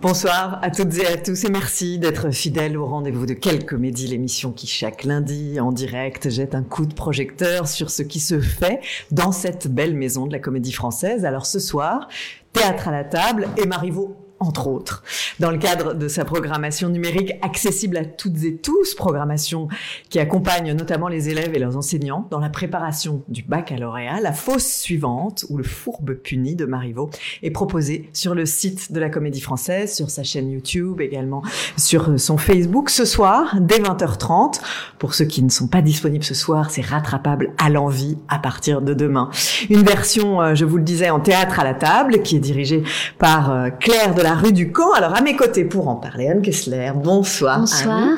Bonsoir à toutes et à tous et merci d'être fidèles au rendez-vous de Quelle Comédie, l'émission qui chaque lundi en direct jette un coup de projecteur sur ce qui se fait dans cette belle maison de la comédie française. Alors ce soir, théâtre à la table et Marivaux entre autres, dans le cadre de sa programmation numérique accessible à toutes et tous, programmation qui accompagne notamment les élèves et leurs enseignants dans la préparation du baccalauréat. La fosse suivante, ou le fourbe puni de Marivaux, est proposée sur le site de la Comédie Française, sur sa chaîne YouTube, également sur son Facebook ce soir, dès 20h30. Pour ceux qui ne sont pas disponibles ce soir, c'est rattrapable à l'envie à partir de demain. Une version, euh, je vous le disais, en théâtre à la table, qui est dirigée par euh, Claire de la rue du Camp. Alors à mes côtés pour en parler, Anne Kessler, bonsoir. Bonsoir.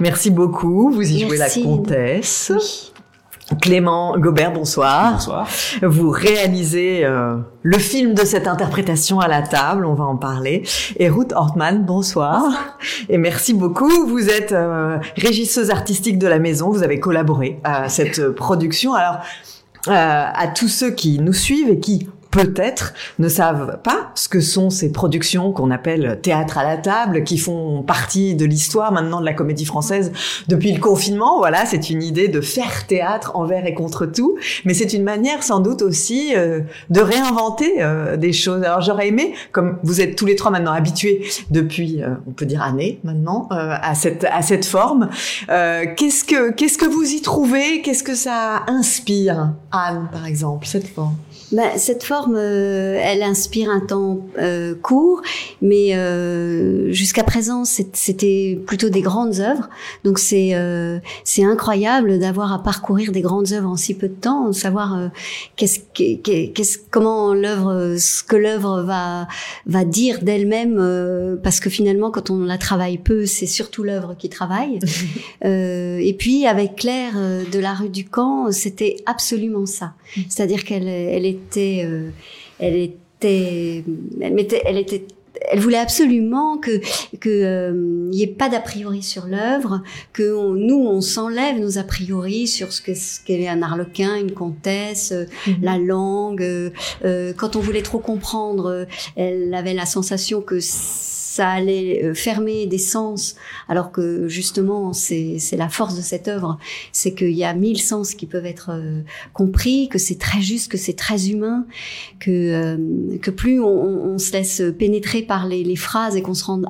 Merci beaucoup. Vous y jouez la comtesse. Clément Gobert, bonsoir. Bonsoir. Vous réalisez euh, le film de cette interprétation à la table, on va en parler. Et Ruth Hortman, bonsoir. Et merci beaucoup. Vous êtes euh, régisseuse artistique de la maison. Vous avez collaboré à cette production. Alors, euh, à tous ceux qui nous suivent et qui peut-être ne savent pas ce que sont ces productions qu'on appelle théâtre à la table, qui font partie de l'histoire maintenant de la comédie française depuis le confinement. Voilà, c'est une idée de faire théâtre envers et contre tout, mais c'est une manière sans doute aussi euh, de réinventer euh, des choses. Alors j'aurais aimé, comme vous êtes tous les trois maintenant habitués depuis, euh, on peut dire années maintenant, à cette à cette forme. qu'est-ce que qu'est-ce que vous y trouvez? Qu'est-ce que ça inspire, Anne, par exemple, cette forme? Ben, cette forme, euh, elle inspire un temps euh, court, mais euh, jusqu'à présent, c'était plutôt des grandes œuvres. Donc c'est c'est incroyable d'avoir à parcourir des grandes œuvres en si peu de temps, savoir qu'est-ce qu'est-ce comment l'œuvre, ce que l'œuvre va va dire d'elle-même, parce que finalement, quand on la travaille peu, c'est surtout l'œuvre qui travaille. et puis avec Claire de la rue du Camp, c'était absolument ça. Mm. C'est-à-dire qu'elle elle était, euh, elle était, elle mettait, elle était elle voulait absolument que que euh, y ait pas d'a priori sur l'œuvre, que nous on s'enlève nos a priori sur ce que ce qu'est un arlequin, une comtesse, euh, mm-hmm. la langue. quand on voulait trop comprendre, elle avait la sensation que ça allait euh, fermer des sens, alors que justement c'est la force de cette œuvre, c'est qu'il y a mille sens qui peuvent être euh, compris, que c'est très juste, que c'est très humain, que euh, que plus on, on, se laisse pénétrer par les, les phrases et qu'on se rende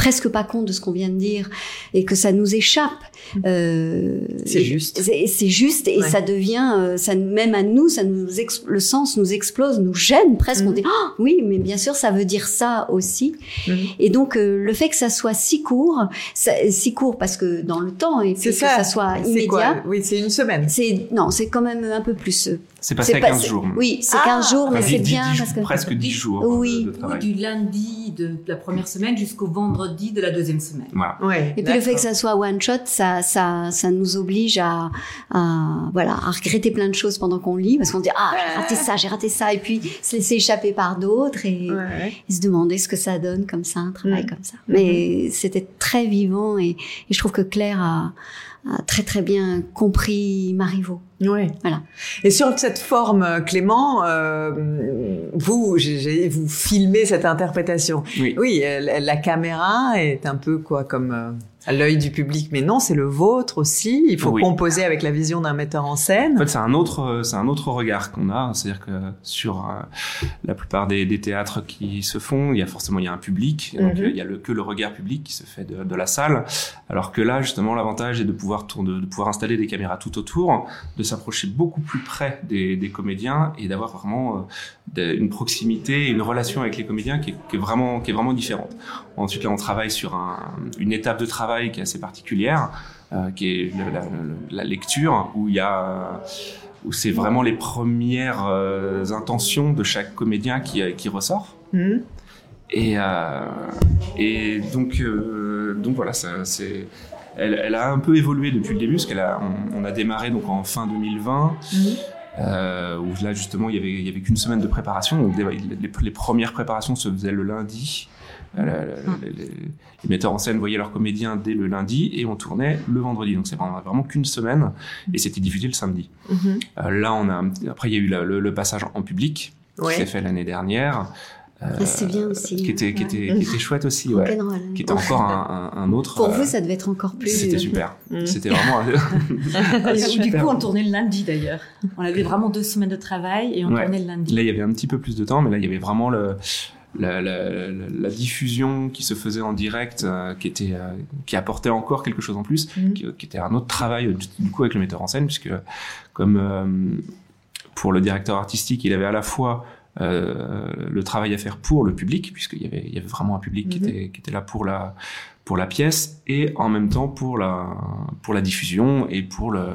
presque pas compte de ce qu'on vient de dire et que ça nous échappe. Euh, c'est juste. C'est juste et ça devient, euh, ça même à nous, ça nous le sens nous explose, nous gêne presque. On mhm. dit ah, oui, mais bien sûr, ça veut dire ça aussi. Mhm. Et donc euh, le fait que ça soit si court, si court parce que dans le temps et que ça, soit immédiat. oui, c'est une semaine. C'est non, c'est quand même un peu plus. C'est passé à 15 jours. Oui, c'est 15 ah. jours, mais c'est bien parce que presque 10 jours. Oui, du lundi de la première semaine jusqu'au vendredi de la deuxième semaine. Voilà. Ouais, et puis le fait que ça soit one shot, ça, ça, ça nous oblige à, à, voilà, à regretter plein de choses pendant qu'on lit, parce qu'on dit ah j'ai raté ça, j'ai raté ça, et puis se laisser échapper par d'autres et, se demander ce que ça donne comme ça, un travail mm. comme ça. Mais c'était très vivant et, et, je trouve que Claire a a très très bien compris Marivaux. Oui. Voilà. Et sur cette forme, Clément, euh, vous, vous filmez cette interprétation. Oui. Oui, la caméra est un peu quoi comme euh, à l'œil du public, mais non, c'est le vôtre aussi. Il faut composer avec la vision d'un metteur en scène. En fait, c'est un autre, c'est un autre regard qu'on a. C'est-à-dire que sur euh, la plupart des, des, théâtres qui se font, il y a forcément il y a un public, donc mhm. il y a le, que le regard public qui se fait de, de la salle. Alors que là, justement, l'avantage est de pouvoir tourner, de pouvoir installer des caméras tout autour, de s'approcher beaucoup plus près des, des comédiens et d'avoir vraiment euh, une proximité, une relation avec les comédiens qui est, qui est, vraiment, qui est vraiment différente. Ensuite, là, on travaille sur un, une étape de travail qui est assez particulière, euh, qui est la, lecture, où il y a où c'est vraiment les premières euh, intentions de chaque comédien qui, qui ressort. Mmh. Et, euh, et donc, donc voilà, c'est, elle, elle, a un peu évolué depuis le début, parce qu'on a, on, a démarré donc en fin 2020. Mmh. Euh, où là justement il y avait, il y avait qu'une semaine de préparation. Donc les, les, premières préparations se faisaient le lundi euh, les, metteurs en scène voyaient leurs comédiens dès le lundi et on tournait le vendredi. Donc c'est vraiment, vraiment qu'une semaine et c'était diffusé le samedi. Mm-hmm. Euh, là, on a après il y a eu le, passage en public qui s'est fait l'année dernière. Ah, c'est bien aussi. qui était qui Ouais. était qui était chouette aussi, ouais. Qui était encore un, un, un autre. Pour euh, vous, ça devait être encore plus. C'était euh, super. Mm. C'était vraiment. Super. du coup, on tournait le lundi d'ailleurs. On avait vraiment deux semaines de travail et on Ouais. tournait le lundi. Là, il y avait un petit peu plus de temps, mais là, il y avait vraiment le, la, la, la, diffusion qui se faisait en direct, euh, qui était, euh, qui apportait encore quelque chose en plus, Mhm. qui, qui était un autre travail du, coup avec le metteur en scène, puisque comme euh, pour le directeur artistique, il avait à la fois le travail à faire pour le public, puisqu'il y avait, il y avait vraiment un public qui, Mhm. était, qui était là pour la pour la pièce et en même temps pour la pour la diffusion et pour le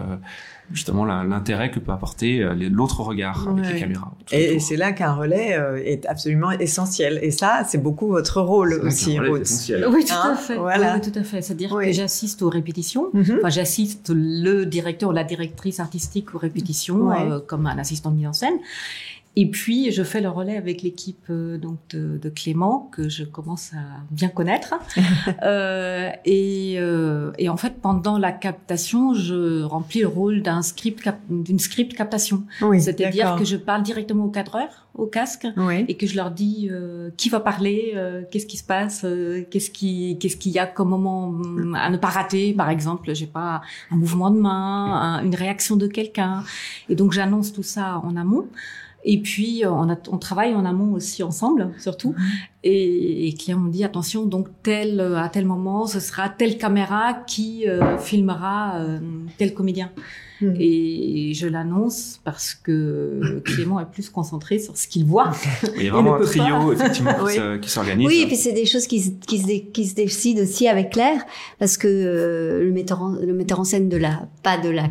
justement l'intérêt que peut apporter euh, l'autre regard avec Ouais. les caméras. tout Et, c'est là qu'un relais euh, est absolument essentiel. Et ça, c'est beaucoup votre rôle aussi, Ruth. essentiel. Oui, tout Hein, à fait. voilà. Oui, tout à fait. C'est-à-dire Oui. que j'assiste aux répétitions. Mhm. Enfin, j'assiste le directeur ou la directrice artistique aux répétitions, Ouais. euh, comme un assistant de mise en scène. Et puis, je fais le relais avec l'équipe euh, donc de, de Clément que je commence à bien connaître. euh, et, euh, et en fait, pendant la captation, je remplis le rôle d'un script cap- d'une script captation. Oui, C'est-à-dire que je parle directement au cadreur, au casque, Oui. et que je leur dis euh, qui va parler, euh, qu'est-ce qui se passe, euh, qu'est-ce qui qu'est-ce qu'il y a comme moment hum, à ne pas rater, par exemple, j'ai pas un mouvement de main, un- une réaction de quelqu'un, et donc j'annonce tout ça en amont. Et puis euh, on, a, on travaille en amont aussi ensemble, surtout. Et, et client me dit attention, donc tel euh, à tel moment, ce sera telle caméra qui euh, filmera euh, tel comédien. Mhm. Et je l'annonce parce que Clément est plus concentré sur ce qu'il voit. Il y a vraiment un trio effectivement qui Oui. se- qui s'organise. Oui, et puis c'est des choses qui, se- qui, se, dé- qui se décident aussi avec Claire, parce que euh, le, metteur en, le metteur en scène de la, pas de la,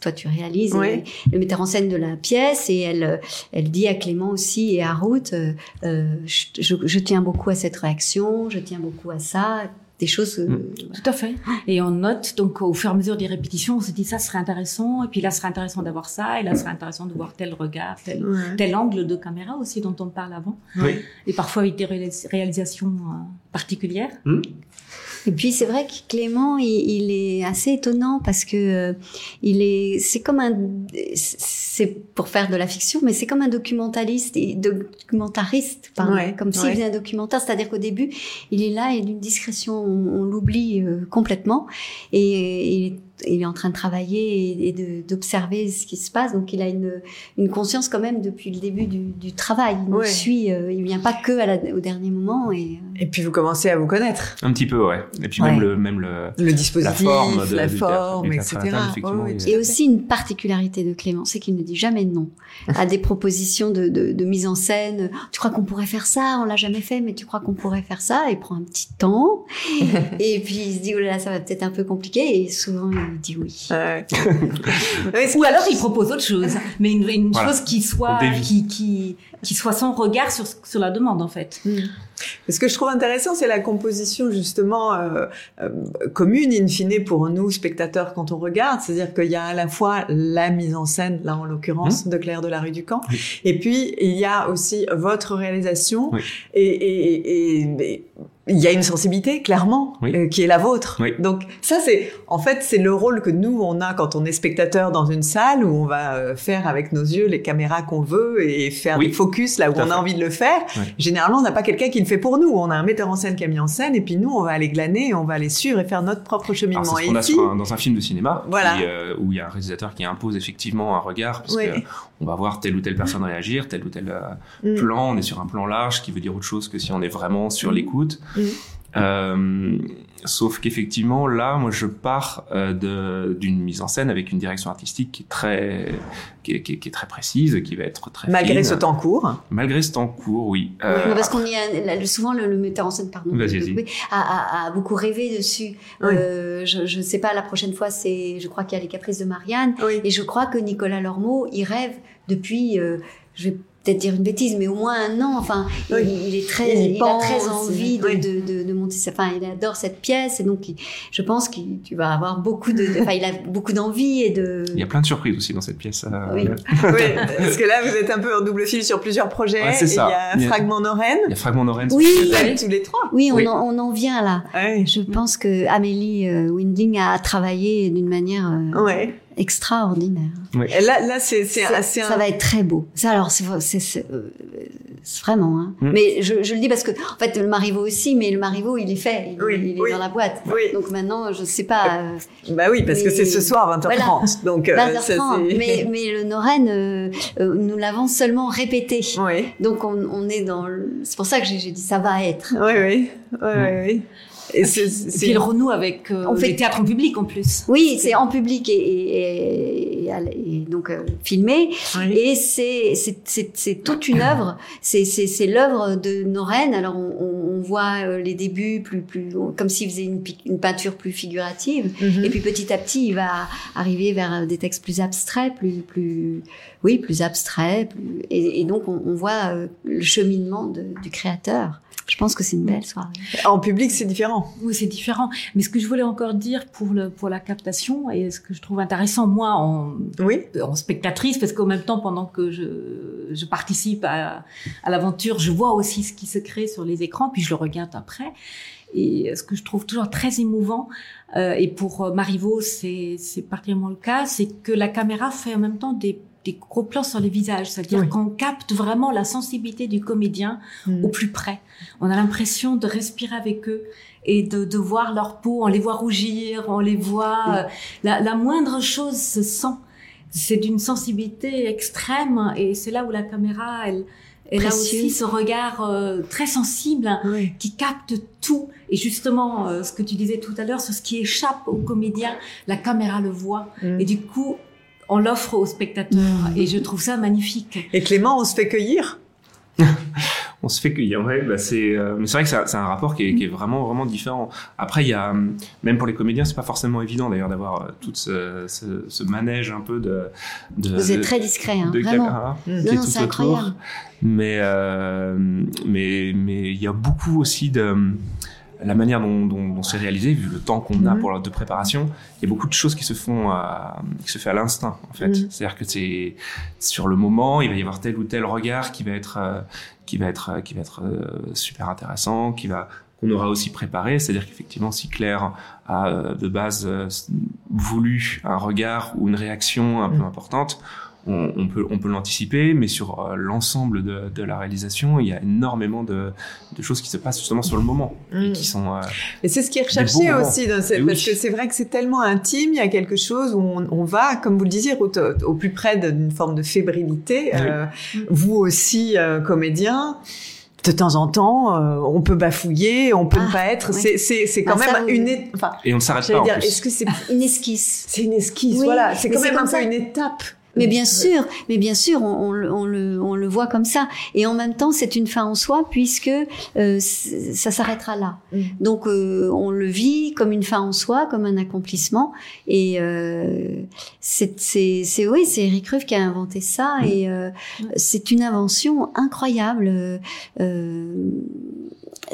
toi tu réalises, Oui. mais le metteur en scène de la pièce, et elle, euh, elle dit à Clément aussi et à Ruth, euh, euh, je, je, je tiens beaucoup à cette réaction, je tiens beaucoup à ça, des choses. euh, Mm. Tout à fait. Et on note, donc au fur et à mesure des répétitions, on se dit ça serait intéressant, et puis là, ce serait intéressant d'avoir ça, et là, ce serait intéressant de voir tel regard, tel, Ouais. tel angle de caméra aussi dont on parle avant, Oui. et parfois avec des réalis- réalisations euh, particulières. Et puis c'est vrai que Clément, il, il est assez étonnant parce que euh, il est, c'est comme un, c'est pour faire de la fiction, mais c'est comme un documentaliste, et documentariste, pardon, Ouais, comme s'il ouais. faisait un documentaire, c'est-à-dire qu'au début, il est là et d'une discrétion, on, on l'oublie euh, complètement, et il est, il est en train de travailler et, d'observer ce qui se passe, donc il a une, une conscience quand même depuis le début du, du travail. Il nous Ouais. suit, euh, il vient pas que à la- au dernier moment et euh, Et puis vous commencez à vous connaître. Un petit peu, ouais. Et puis Ouais. même le même le Le dispositif, la forme de, la du théâtre, forme, du théâtre etc. Et aussi une particularité de Clément, c'est qu'il ne dit jamais non à des propositions de, de, de mise en scène. Tu crois qu'on pourrait faire ça? On l'a jamais fait, mais tu crois qu'on pourrait faire ça? Il prend un petit temps et puis il se dit oh là là, ça va peut-être un peu compliqué et souvent il dit oui. C'est- Ou alors il propose autre chose, mais une, une Voilà. chose qui soit, qui, qui, qui soit son regard sur, sur la demande en fait. Ce que je trouve intéressant, c'est la composition justement euh, euh, commune, in fine, pour nous spectateurs quand on regarde. C'est-à-dire qu'il y a à la fois la mise en scène, là en l'occurrence, de Claire de la rue du Camp, Oui. et puis il y a aussi votre réalisation, Oui. et, et, et- et il y a une sensibilité clairement Oui. euh, qui est la vôtre. Oui. Donc ça, c'est en fait c'est le rôle que nous on a quand on est spectateur dans une salle où on va euh, faire avec nos yeux les caméras qu'on veut et faire Oui. des focus là où on a fait. envie de le faire. Généralement, on n'a pas quelqu'un qui le fait pour nous. On a un metteur en scène qui a mis en scène, et puis nous, on va aller glaner, on va aller suivre et faire notre propre cheminement. c'est ce qu'on a ici, sur un- dans un film de cinéma, Voilà. qui, euh, où il y a un réalisateur qui impose effectivement un regard, parce Oui. que on va voir telle ou telle personne réagir, tel ou tel euh, Mm. plan, on est sur un plan large, qui veut dire autre chose que si on est vraiment sur Mm. l'écoute. Mm. Euh, sauf qu'effectivement, là, moi, je pars euh, d'une mise en scène avec une direction artistique qui est très, qui est, qui est- qui est très précise, qui va être très malgré fine. ce temps court, Malgré ce temps court, oui. Oui, Euh, parce qu'on y a là, le- souvent le, le metteur en scène pardon a, a- a beaucoup rêvé dessus. Oui. Euh, je je sais pas la prochaine fois c'est je crois qu'il y a les caprices de Marianne oui. Et je crois que Nicolas Lormeau, il rêve depuis, euh, je vais peut-être dire une bêtise, mais au moins un an. Enfin, il- Oui. il, est très, Il a très envie de, oui. de, de, de monter. sa- Enfin, il adore cette pièce, et donc il- je pense que tu vas avoir beaucoup de. de- Enfin, il a beaucoup d'envie et de. il y a plein de surprises aussi dans cette pièce. euh, Oui. Oui, parce que là, vous êtes un peu en double fil sur plusieurs projets. Ouais, c'est et ça. Il y a Fragment Noren. Il y a Fragment d'Oren. Oui. Tous les trois. Oui, on, Oui. En, on en vient là. Ouais. Je pense que Amélie euh, Winding a travaillé d'une manière euh, Ouais. Extraordinaire. Et là, là, c'est, c'est, Ça, c'est ça un. va être très beau. Ça, alors, c'est, c'est, c'est, euh, vraiment. Hein. Mm. Mais je, je le dis parce que, en fait, le Marivaux aussi, mais le Marivaux, il est fait, il, Oui, il est oui. dans la boîte. Oui. Donc maintenant, je sais pas. euh, Bah oui, parce que c'est ce soir 20h30. Donc, euh, 20h30, ça, c'est- mais, mais le Noren, euh, euh, nous l'avons seulement répété. Oui, Donc on, on est dans. le- C'est pour ça que j'ai j'ai dit ça va être. oui, oui. oui, oui, oui. Et c'est, Et c'est- puis le renoue avec euh, On fait- les théâtres en public en plus. Oui, c'est en public et, donc euh, filmé. oui. Et c'est toute une œuvre. C'est l'œuvre de Noren. Alors on, on, voit euh, les débuts plus plus comme s'il faisait une, peinture plus figurative. Mhm. Et puis petit à petit, il va arriver vers euh, des textes plus abstraits, plus plus oui plus abstraits. Plus, et, donc on, on voit euh, le cheminement de- du créateur. Je pense que c'est une belle soirée. En public, c'est différent. Oui, c'est différent. Mais ce que je voulais encore dire pour le pour la captation et ce que je trouve intéressant moi en Oui. en spectatrice parce qu'en même temps pendant que je je participe à à l'aventure, je vois aussi ce qui se crée sur les écrans puis je le regarde après. Et ce que je trouve toujours très émouvant, euh, et pour euh, Marivaux, c'est c'est particulièrement le cas, c'est que la caméra fait en même temps des, des gros plans sur les visages, c'est-à-dire Oui. qu'on capte vraiment la sensibilité du comédien Mhm. au plus près. On a l'impression de respirer avec eux et de, de voir leur peau, on les voit rougir, on les voit. euh, la, la moindre chose se sent. C'est d'une sensibilité extrême et c'est là où la caméra, elle, elle a aussi ce regard euh, très sensible Oui. qui capte tout. Et justement, euh, ce que tu disais tout à l'heure, sur ce qui échappe au comédien, la caméra le voit. Mhm. Et du coup, on l'offre au spectateur. Et je trouve ça magnifique. Et Clément, on se fait cueillir on se fait cueillir. Ouais, bah c'est, euh, mais c'est vrai que c'est, un rapport qui est, qui est vraiment vraiment différent. Après, il y a hum, même pour les comédiens, c'est pas forcément évident d'ailleurs d'avoir euh, tout ce, ce, ce manège un peu de. de Vous êtes de- très discret, hein, de vraiment. caméra Mhm. qui Non, est non, tout c'est autour. incroyable. Mais euh, mais mais il y a beaucoup aussi de la manière dont, dont, dont c'est réalisé, vu le temps qu'on a Mhm. pour la de préparation, il y a beaucoup de choses qui se font, à, qui se fait à l'instinct en fait. Mhm. C'est-à-dire que c'est sur le moment, il va y avoir tel ou tel regard qui va être, euh, qui va être, euh, qui va être euh, super intéressant, qui va qu'on aura aussi préparé. C'est-à-dire qu'effectivement, si Claire a de base voulu un regard ou une réaction un peu Mhm. importante, on, on peut, on peut l'anticiper, mais sur euh, l'ensemble de, de la réalisation, il y a énormément de, de choses qui se passent justement sur le moment et Mm. qui sont. euh, Et c'est ce qui est recherché aussi, dans cette- Et oui. parce que c'est vrai que c'est tellement intime, il y a quelque chose où on, on va, comme vous le disiez, au, au plus près d'une forme de fébrilité. Oui. Euh, vous aussi, euh, comédien, de temps en temps, euh, on peut bafouiller, on peut Ah, ne pas être. oui. C'est c'est c'est quand Ah, même une, é- enfin, Et on ne s'arrête pas dire, plus. est-ce que c'est Une esquisse. c'est une esquisse, Oui, voilà, c'est quand c'est même un comme peu ça. une étape. Mais bien sûr, mais bien sûr, on, on le- on le, on le voit comme ça. Et en même temps, c'est une fin en soi puisque euh, ça s'arrêtera là. Mm. Donc, euh, on le vit comme une fin en soi, comme un accomplissement. Et euh, c'est, oui, c'est Eric Ruff qui a inventé ça. Mm. Et euh, c'est une invention incroyable. Euh, euh,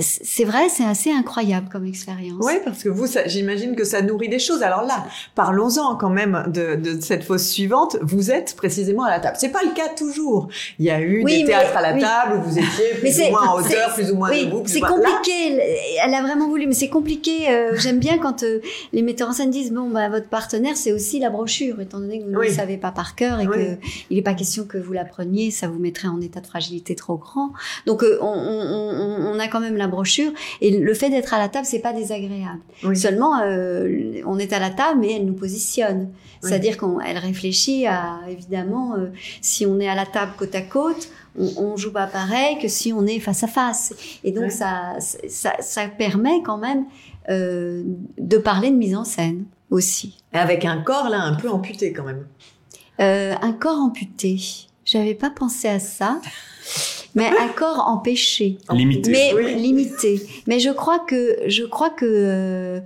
c'est vrai, c'est assez incroyable comme expérience. Oui, parce que vous, j'imagine que ça nourrit des choses. Alors là, parlons-en quand même de, de cette fosse suivante. Vous êtes précisément à la table. C'est pas le cas toujours. Il y a eu Oui, des théâtres à la oui. table où vous étiez Mais plus ou moins en hauteur, plus ou moins oui, debout. c'est Là, compliqué. Elle a vraiment voulu, mais c'est compliqué. euh, J'aime bien quand euh, les metteurs en scène disent bon, bah, votre partenaire, c'est aussi la brochure, étant donné que vous ne le savez pas par cœur et que il n'est pas question que vous la preniez, ça vous mettrait en état de fragilité trop grand. Donc, euh, on, on- on- on a quand même la brochure et le fait d'être à la table, c'est pas désagréable. Oui. Seulement, euh, on est à la table, mais elle nous positionne. Oui. C'est-à-dire qu'elle réfléchit à, évidemment, euh, si on est à la table côte à côte, on, on joue pas pareil que si on est face à face. Et donc, ça, ça, ça permet quand même euh, de parler de mise en scène aussi. Avec un corps là un peu amputé quand même. Un corps amputé. J'avais pas pensé à ça. Mais un corps empêché. Limité. Mais Oui. limité. Mais je crois que je crois que euh,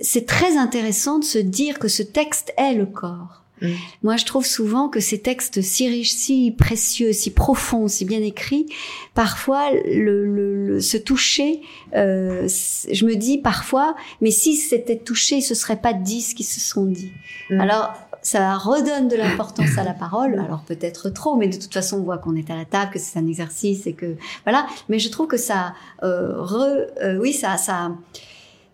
c'est très intéressant de se dire que ce texte est le corps. Mm. Moi, je trouve souvent que ces textes si riches, si précieux, si profonds, si bien écrits, parfois le, le, le- se toucher, euh, je me dis parfois, mais si c'était touché, ce serait pas dix qui se sont dit. Mm. Alors, ça redonne de l'importance à la parole. Alors peut-être trop, mais de toute façon, on voit qu'on est à la table, que c'est un exercice et que voilà. Mais je trouve que ça, euh, re, euh, oui, ça, ça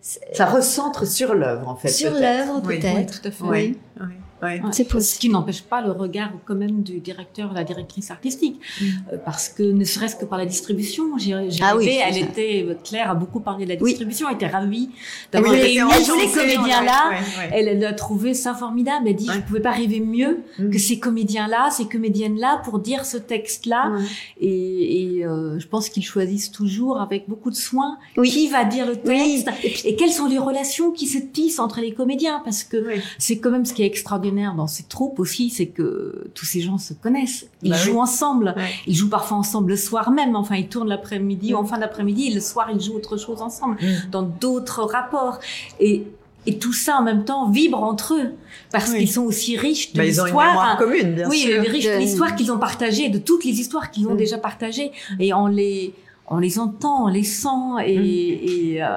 Ça recentre sur l'œuvre en fait. sur peut-être. l'œuvre Oui. peut-être. Oui, tout à fait. Oui. Oui. Ouais. C'est possible. Ce qui n'empêche pas le regard quand même du directeur, la directrice artistique, mm. euh, parce que ne serait-ce que par la distribution, j'ai ah oui, elle était Claire a beaucoup parlé de la distribution, elle était ravie d'avoir oui, réuni tous ces comédiens-là. Elle, a trouvé ça formidable. Elle dit je pouvais pas rêver mieux mm. que ces comédiens-là, ces comédiennes-là pour dire ce texte-là. Et, et euh, je pense qu'ils choisissent toujours avec beaucoup de soin qui va dire le texte et, quelles sont les relations qui se tissent entre les comédiens, parce que c'est quand même ce qui est extraordinaire dans ces troupes aussi, c'est que tous ces gens se connaissent, ils bah jouent ensemble, ils jouent parfois ensemble le soir même, enfin ils tournent l'après-midi ou en fin d'après-midi, et le soir ils jouent autre chose ensemble, dans d'autres rapports. Et et tout ça en même temps vibre entre eux. Parce qu'ils sont aussi riches de bah, l'histoire. commune bien oui, sûr. oui riches de l'histoire qu'ils ont partagée de toutes les histoires qu'ils ont mm. déjà partagées. Et on les on les entend on les sent et, mm. et, euh,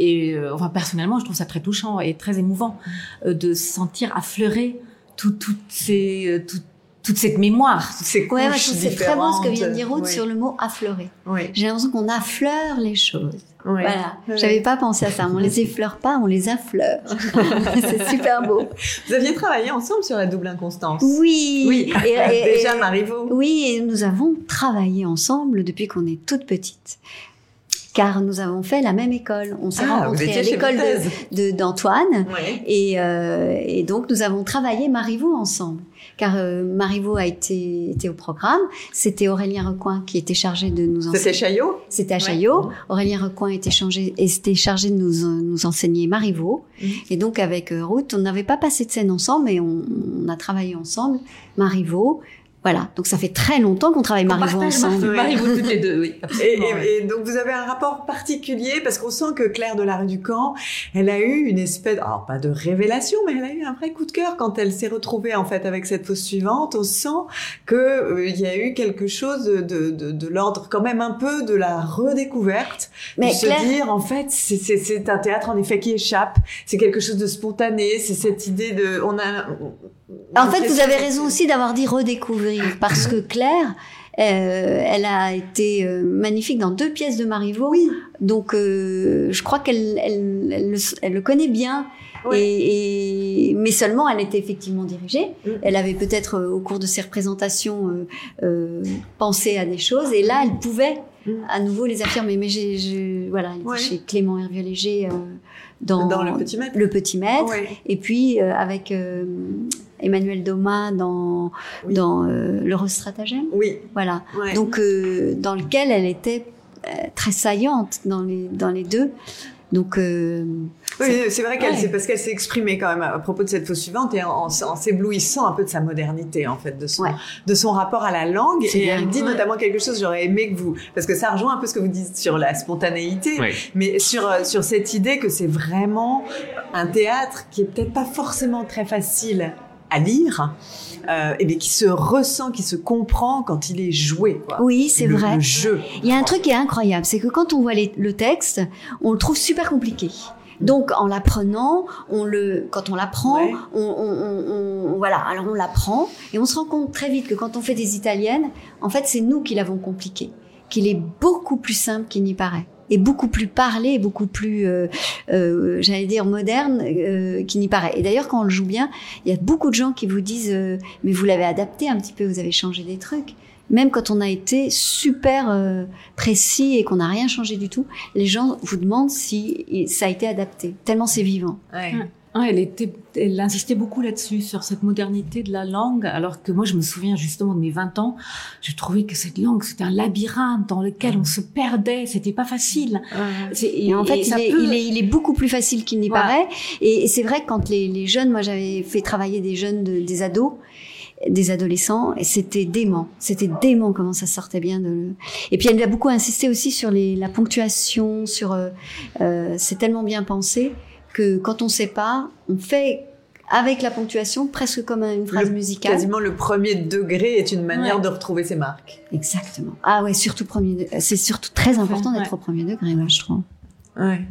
et euh, enfin personnellement je trouve ça très touchant et très émouvant euh, de se sentir affleurer tout, toutes ces euh, tout, toute cette mémoire, toutes ces ouais, c'est très bon ce que vient de dire Ruth sur le mot affleurer. J'ai l'impression qu'on affleure les choses. Voilà. J'avais pas pensé à ça. On les effleure pas, on les affleure. c'est super beau. Vous aviez travaillé ensemble sur la double inconstance. Oui. Oui. Et, Déjà, Marivaux. Oui, et nous avons travaillé ensemble depuis qu'on est toute petite car nous avons fait la même école. On s'est ah, rencontrés à l'école d'Antoine et, euh, et, donc nous avons travaillé Marivaux ensemble. Car euh, Marivaux a été, été au programme, c'était Aurélien Recoin qui était chargé de nous enseigner. C'était Chaillot C'était à Chaillot. Aurélien Recoin était, changé, était chargé de nous, nous enseigner Marivaux. Mhm. Et donc avec euh, Ruth, on n'avait pas passé de scène ensemble, mais on, on a travaillé ensemble Marivaux. Voilà, donc ça fait très longtemps qu'on travaille Marivaux ensemble. Marivaux toutes les deux, oui. Et, et, donc vous avez un rapport particulier parce qu'on sent que Claire de la rue du Camp, elle a eu une espèce, alors pas de révélation, mais elle a eu un vrai coup de cœur quand elle s'est retrouvée en fait avec cette fausse suivante. On sent que euh, il y a eu quelque chose de, de, de, l'ordre quand même un peu de la redécouverte, mais de se dire en fait c'est un théâtre en effet qui échappe, c'est quelque chose de spontané, c'est cette idée de on a en fait, vous avez raison aussi d'avoir dit redécouvrir, parce que Claire, euh, elle a été euh, magnifique dans deux pièces de Marivaux. Oui. Donc, euh, je crois qu'elle elle, le, connaît bien. Et, mais seulement, elle était effectivement dirigée. Mm. Elle avait peut-être, au cours de ses représentations, pensé à des choses. Et là, elle pouvait mm. à nouveau les affirmer. Mais j'ai, voilà, chez Clément Hervieux-Léger dans, dans, Le Petit Maître. Le Petit Maître. Et puis, avec Emmanuel Doma dans dans euh, le stratagème. Oui. Voilà. Donc euh, dans lequel elle était euh, très saillante dans les dans les deux. Donc euh, oui, c'est vrai qu'elle, c'est parce qu'elle s'est exprimée quand même à propos de cette fausse suivante et en, en, s'éblouissant un peu de sa modernité en fait, de son de son rapport à la langue. Et elle dit notamment quelque chose. J'aurais aimé que vous, parce que ça rejoint un peu ce que vous dites sur la spontanéité, mais sur sur cette idée que c'est vraiment un théâtre qui est peut-être pas forcément très facile à lire, euh, et qui se ressent, qui se comprend quand il est joué. Quoi. Oui, c'est vrai. Le jeu. Il y a un truc qui est incroyable, c'est que quand on voit le texte, on le trouve super compliqué. Donc en l'apprenant, on le, quand on l'apprend, on, on, on, voilà, alors on l'apprend et on se rend compte très vite que quand on fait des italiennes, en fait c'est nous qui l'avons compliqué, qu'il est beaucoup plus simple qu'il n'y paraît est beaucoup plus parlé, beaucoup plus, euh, euh, j'allais dire, moderne euh, qu'il n'y paraît. Et d'ailleurs, quand on le joue bien, il y a beaucoup de gens qui vous disent, euh, mais vous l'avez adapté un petit peu, vous avez changé des trucs. Même quand on a été super euh, précis et qu'on n'a rien changé du tout, les gens vous demandent si ça a été adapté, tellement c'est vivant. Ouais. Ah, elle, était, elle insistait beaucoup là-dessus, sur cette modernité de la langue, alors que moi, je me souviens justement de mes 20 ans, je trouvais que cette langue, c'était un labyrinthe dans lequel on se perdait, c'était pas facile. Et, en fait, il, est, il, est, il, est, beaucoup plus facile qu'il n'y paraît. Et, c'est vrai que quand les, les jeunes, moi j'avais fait travailler des jeunes, de, des ados, des adolescents et c'était dément c'était dément comment ça sortait bien de et puis elle a beaucoup insisté aussi sur les, la ponctuation sur euh, euh c'est tellement bien pensé que quand on sait pas, on fait avec la ponctuation presque comme une phrase musicale. Quasiment le premier degré est une manière de retrouver ses marques. Exactement. Ah ouais, surtout premier. C'est surtout très important d'être au premier degré, moi je trouve.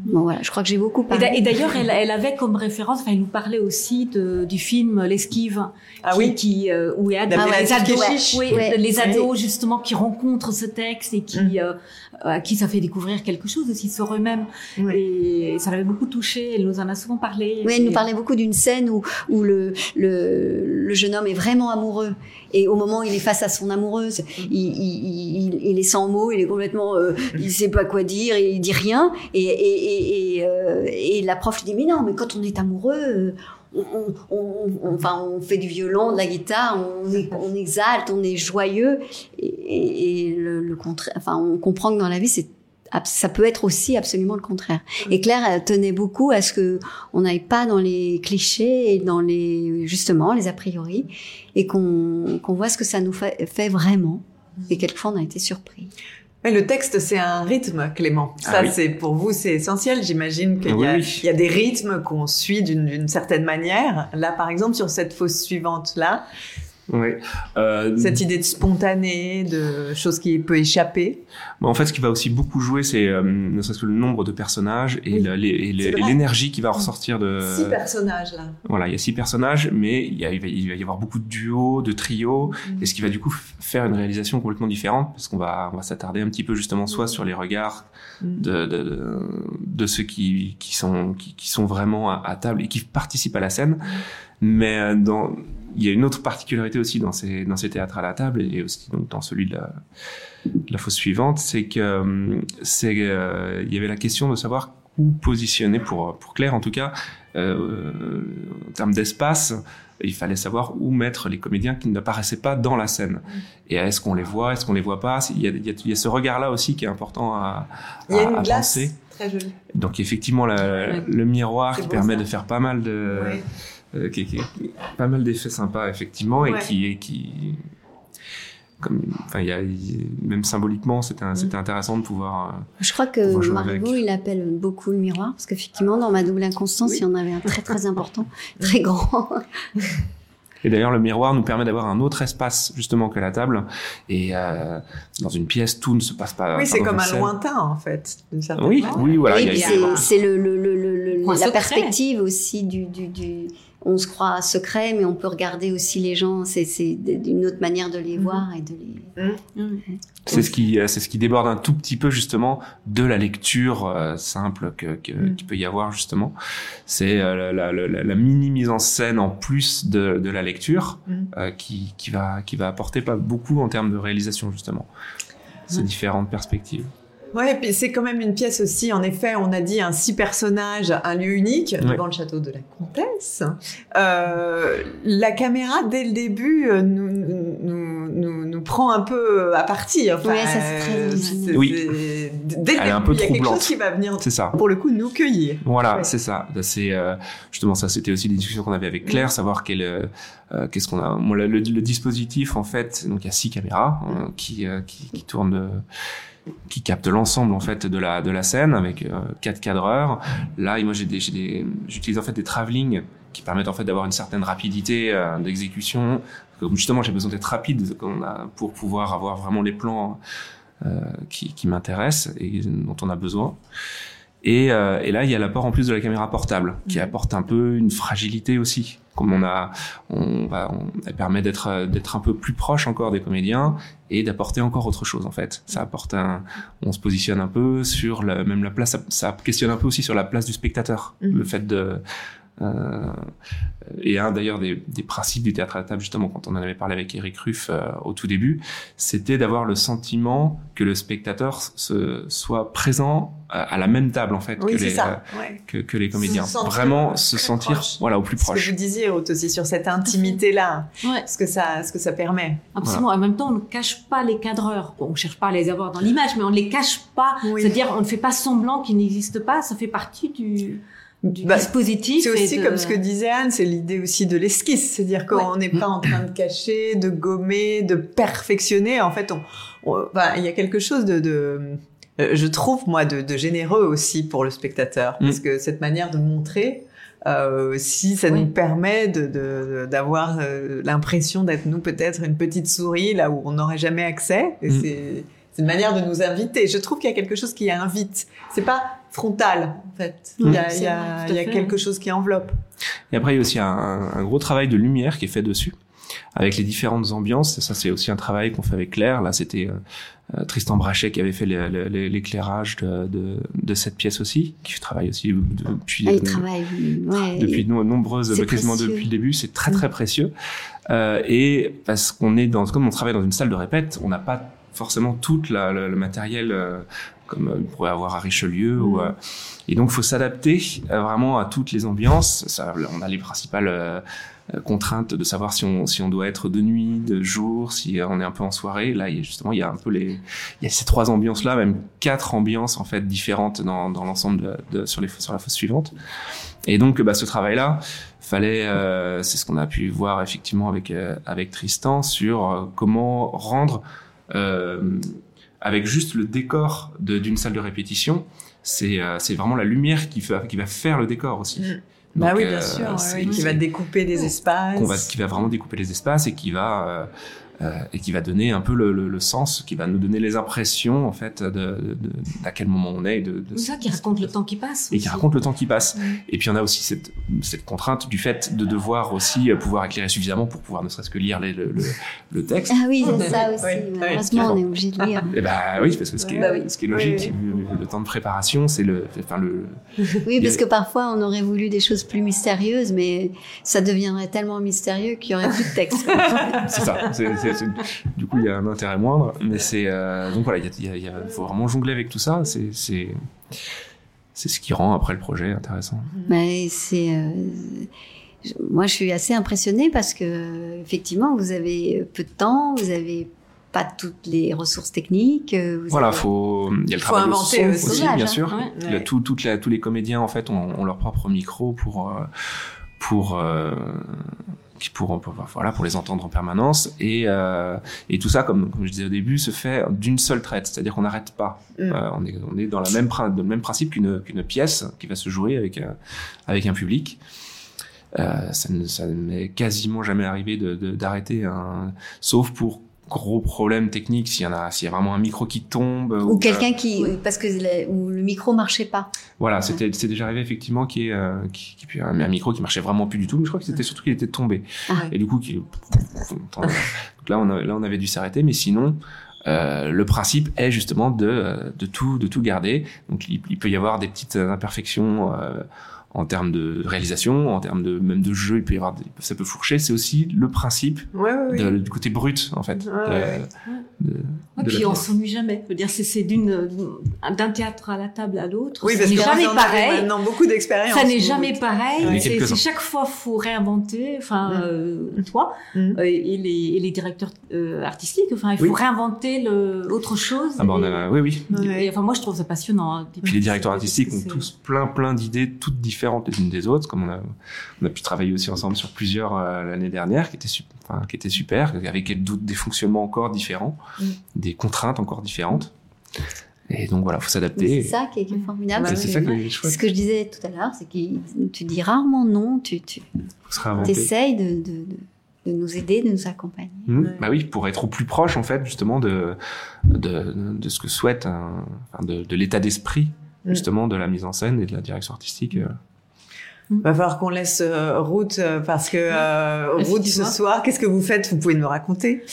Bon voilà, je crois que j'ai beaucoup parlé. Et d'ailleurs, elle, elle, avait comme référence, enfin, elle nous parlait aussi de, du film L'esquive, ah qui, oui, qui euh, où il y a des Ah ouais, les ados, ouais, oui, ouais, les ouais. ados justement qui rencontrent ce texte et qui Mm. euh, à qui ça fait découvrir quelque chose aussi sur eux-mêmes. Et ça l'avait beaucoup touché. Elle nous en a souvent parlé. Oui, elle nous parlait beaucoup d'une scène où, où le, le, le jeune homme est vraiment amoureux. Et au moment où il est face à son amoureuse, il, il, il, il est sans mots, il est complètement, euh, il sait pas quoi dire, il dit rien. Et, et, et, et, euh, et la prof lui dit, mais non, mais quand on est amoureux, on, on, on- enfin, on fait du violon, de la guitare, on, exalte, on est joyeux. Et, et, le, le contraire, enfin, on comprend que dans la vie, c'est ça peut être aussi absolument le contraire. Et Claire elle tenait beaucoup à ce que on n'aille pas dans les clichés et dans les justement les a priori et qu'on qu'on voit ce que ça nous fait, fait vraiment. Et quelquefois on a été surpris. Mais le texte, c'est un rythme, Clément. Ça, Ah oui. c'est pour vous, c'est essentiel. J'imagine qu'il Oui, y, oui. y a des rythmes qu'on suit d'une certaine manière. Là, par exemple, sur cette fausse suivante-là, Oui. Euh, cette idée de spontané, de choses qui peut échapper. En fait, ce qui va aussi beaucoup jouer, c'est euh, ne serait-ce que le nombre de personnages et Oui. l'énergie qui va ressortir de. Six personnages, là. Voilà, il y a six personnages, mais il, y a- il va, y avoir beaucoup de duos, de trios, et ce qui va du coup faire une réalisation complètement différente, parce qu'on va, on va s'attarder un petit peu justement soit sur les regards Mm. de, de, de, de ceux qui, qui, sont, qui, qui sont vraiment à, à table et qui participent à la scène, mais euh, dans, il y a une autre particularité aussi dans ces, dans ces théâtres à la table, et aussi donc dans celui de la, de la fausse suivante, c'est que euh, c'est euh, il y avait la question de savoir où positionner pour pour Claire. En tout cas euh, en termes d'espace il fallait savoir où mettre les comédiens qui ne paraissaient pas dans la scène. Et est-ce qu'on les voit est-ce qu'on les voit pas? Il y a, il y a, ce regard là aussi qui est important à, Il y a à- une à glace penser très donc effectivement la- le miroir qui beau, permet ça. de faire pas mal de Ouais. euh, qui, qui- pas mal d'effets sympas effectivement et qui et qui comme enfin il y a il- même symboliquement c'était c'était intéressant de pouvoir euh, Je crois que Margot, il appelle beaucoup le miroir parce qu'effectivement dans ma double inconstance, Oui. il y en avait un très très important, très grand. Et d'ailleurs, le miroir nous permet d'avoir un autre espace justement que la table. Et euh, dans une pièce, tout ne se passe pas. Oui, c'est comme un scène. lointain, en fait, Oui, oui, voilà. Oui, c'est le, le, le, le- le- Point la secret. perspective aussi du, du, du. On se croit secret, mais on peut regarder aussi les gens. C'est c'est d'une autre manière de les Mhm. voir et de les. C'est ce qui, euh, c'est ce qui déborde un tout petit peu justement de la lecture euh, simple que, que Mm. qu'il peut y avoir justement. C'est euh, la, la, la, la mini mise en scène en plus de, de la lecture euh, qui, qui va qui va apporter pas beaucoup en termes de réalisation justement. Ces différentes perspectives. Ouais, et puis c'est quand même une pièce aussi, en effet, on a dit un six personnages, un lieu unique, Ouais. devant le château de la comtesse. Euh, la caméra, dès le début, euh, nous, nous, nous, nous prend un peu à partie. Enfin, Ouais, ça, c'est très euh, c'est- Oui. c'est- Dès le Elle est un début, peu il y a quelque troublante. chose qui va venir, C'est ça. pour le coup, nous cueillir. Voilà, Ouais. c'est ça. C'est euh, justement ça. C'était aussi les discussions qu'on avait avec Claire, savoir quel, euh, euh, qu'est-ce qu'on a. Le, le- le dispositif, en fait, donc il y a six caméras euh, qui, euh, qui qui tournent, euh, qui captent l'ensemble en fait de la de la scène avec euh, quatre cadreurs. Là, moi, j'ai des, j'ai des, j'utilise en fait des travelling qui permettent en fait d'avoir une certaine rapidité euh, d'exécution. Justement, j'ai besoin d'être rapide pour pouvoir avoir vraiment les plans euh, qui, qui m'intéressent et dont on a besoin. Et, euh, et là, il y a l'apport en plus de la caméra portable, qui Mhm. apporte un peu une fragilité aussi. Comme on a, on va, on, elle permet d'être d'être un peu plus proche encore des comédiens et d'apporter encore autre chose en fait. Ça apporte un, on se positionne un peu sur la, même la place. Ça, ça questionne un peu aussi sur la place du spectateur. Mhm. Le fait de et un d'ailleurs des, des principes du théâtre à la table justement quand on en avait parlé avec Eric Ruff euh, au tout début, c'était d'avoir le sentiment que le spectateur se, soit présent à, la même table en fait Oui, que les ça. Ouais. euh, que, que les comédiens. Se Vraiment se sentir proche. voilà au plus Ce que proche. vous disiez Ruth, aussi sur cette intimité-là, Ouais. ce que ça, ce que ça permet. Absolument. En même temps, on ne cache pas les cadreurs. Bon, on cherche pas à les avoir dans l'image, mais on ne les cache pas. Oui. C'est-à-dire, on ne fait pas semblant qu'ils n'existent pas. Ça fait partie du, du Bah, dispositif. C'est aussi de- comme ce que disait Anne, c'est l'idée aussi de l'esquisse, c'est-à-dire qu'on n'est pas en train de cacher, de gommer, de perfectionner. En fait, on, on- enfin, il y a quelque chose de, de euh, je trouve moi, de, de généreux aussi pour le spectateur, Mm. parce que cette manière de montrer. Euh, si ça Oui. nous permet de- de- d'avoir euh, l'impression d'être nous peut-être une petite souris là où on n'aurait jamais accès, et c'est C'est une manière de nous inviter. Je trouve qu'il y a quelque chose qui invite. C'est pas frontal, en fait. Il y a, il y a, il y a quelque chose qui enveloppe. Et après, il y a aussi un, un, gros travail de lumière qui est fait dessus, avec les différentes ambiances. Ça, c'est aussi un travail qu'on fait avec Claire. Là, c'était euh, Tristan Brachet qui avait fait l'éclairage de, de, de, cette pièce aussi, qui travaille aussi depuis, ah, il travaille, ouais, depuis nombreuses, quasiment précieux. depuis le début. C'est très très précieux. Euh, et parce qu'on est dans, comme on travaille dans une salle de répète, on n'a pas forcément tout la, le, le, matériel euh, comme on pourrait avoir à Richelieu. Mmh. Ou, euh, et donc, faut s'adapter euh, vraiment à toutes les ambiances. Ça, on a les principales euh, contraintes de savoir si on, si on doit être de nuit, de jour, si on est un peu en soirée. Là, il y a justement, il y a un peu les, il y a ces trois ambiances-là, même quatre ambiances en fait différentes dans, dans l'ensemble de, de, sur les sur la fosse suivante. Et donc, bah, ce travail-là, fallait, euh, c'est ce qu'on a pu voir effectivement avec euh, avec Tristan sur euh, comment rendre euh, avec juste le décor d'une salle de répétition, c'est euh, vraiment la lumière qui, fait, qui va faire le décor aussi. Mmh. Donc, bah oui, bien sûr, ouais, qui va découper des espaces. Va, qui va vraiment découper les espaces et qui va euh, et qui va donner un peu le, le, le, sens, qui va nous donner les impressions en fait de, de, de à quel moment on est. De, de ça qui raconte le temps qui passe. Et qui raconte le temps qui passe. Mmh. Et puis on a aussi cette, cette contrainte du fait de devoir aussi pouvoir éclairer suffisamment pour pouvoir ne serait-ce que lire les, le, le, le, texte. Ah oui, c'est ça aussi. Oui, Malheureusement, oui. on est obligé de lire. Et bah oui, parce que ce qui est, bah oui. ce qui est logique, oui. le, temps de préparation, c'est le, enfin le. Oui, parce que parfois on aurait voulu des choses plus mystérieuses, mais ça deviendrait tellement mystérieux qu'il y aurait plus de texte. c'est ça. C'est, c'est, du coup, il y a un intérêt moindre. Mais c'est euh, donc voilà, il faut vraiment jongler avec tout ça. C'est c'est c'est ce qui rend après le projet intéressant. Mais c'est euh, moi, je suis assez impressionnée parce que effectivement, vous avez peu de temps, vous avez pas toutes les ressources techniques. Vous voilà, avez... faut il y a le faut travail inventer de son aussi, bien hein. sûr. Ouais. Tout, toute la, tous les comédiens en fait ont, ont leur propre micro pour euh, pour euh, pour, pour, voilà pour les entendre en permanence. Et euh, et tout ça comme, comme je disais au début se fait d'une seule traite c'est-à-dire qu'on n'arrête pas. Mm. euh, on est on est dans la même dans le même principe qu'une qu'une pièce qui va se jouer avec euh, avec un public. Euh, ça ne ça m'est quasiment jamais arrivé de d'arrêter un sauf pour gros problème technique s'il y en a s'il y a vraiment un micro qui tombe ou, ou quelqu'un qui oui. parce que le, où le micro marchait pas. Voilà c'était c'est déjà arrivé effectivement qui est euh, qui, qui un, un, micro qui marchait vraiment plus du tout mais je crois que c'était surtout qu'il était tombé. Ah, et du coup qui donc là on a, là on avait dû s'arrêter mais sinon euh, le principe est justement de de tout de tout garder. Donc il, il peut y avoir des petites imperfections euh, en termes de réalisation, en termes de même de jeu, il peut y avoir des, ça peut fourcher. C'est aussi le principe ouais, ouais, de, du côté brut en fait. Ouais, de, de, de puis on s'ennuie jamais. Je veux dire, c'est d'une d'un théâtre à la table à l'autre. Oui, parce que jamais pareil. Maintenant beaucoup d'expérience. Ça n'est jamais pareil. C'est chaque fois faut réinventer. Enfin, mm. euh, toi mm. et, les, et les directeurs euh, artistiques. Enfin, il faut oui. réinventer le, autre chose. Ah bon, et, a, oui, oui. Et, enfin, moi, je trouve ça passionnant. Et puis les directeurs artistiques ont tous plein, plein d'idées, toutes différentes les unes des autres, comme on a, on a pu travailler aussi ensemble sur plusieurs euh, l'année dernière, qui étaient, enfin, qui étaient super, avec des fonctionnements encore différents, mm. des contraintes encore différentes. Et donc voilà, faut s'adapter. C'est ça qui est formidable. C'est ça qui est chouette. Ce que je disais tout à l'heure, c'est que tu dis rarement non, tu, tu essayes de, de, de, nous aider, de nous accompagner. Mmh. Ouais. Bah oui, pour être au plus proche en fait justement de de, de ce que souhaite un, de, de l'état d'esprit justement de la mise en scène et de la direction artistique. Euh. Va falloir qu'on laisse euh, Ruth euh, parce que euh, Ruth ce soir, qu'est-ce que vous faites? Vous pouvez me raconter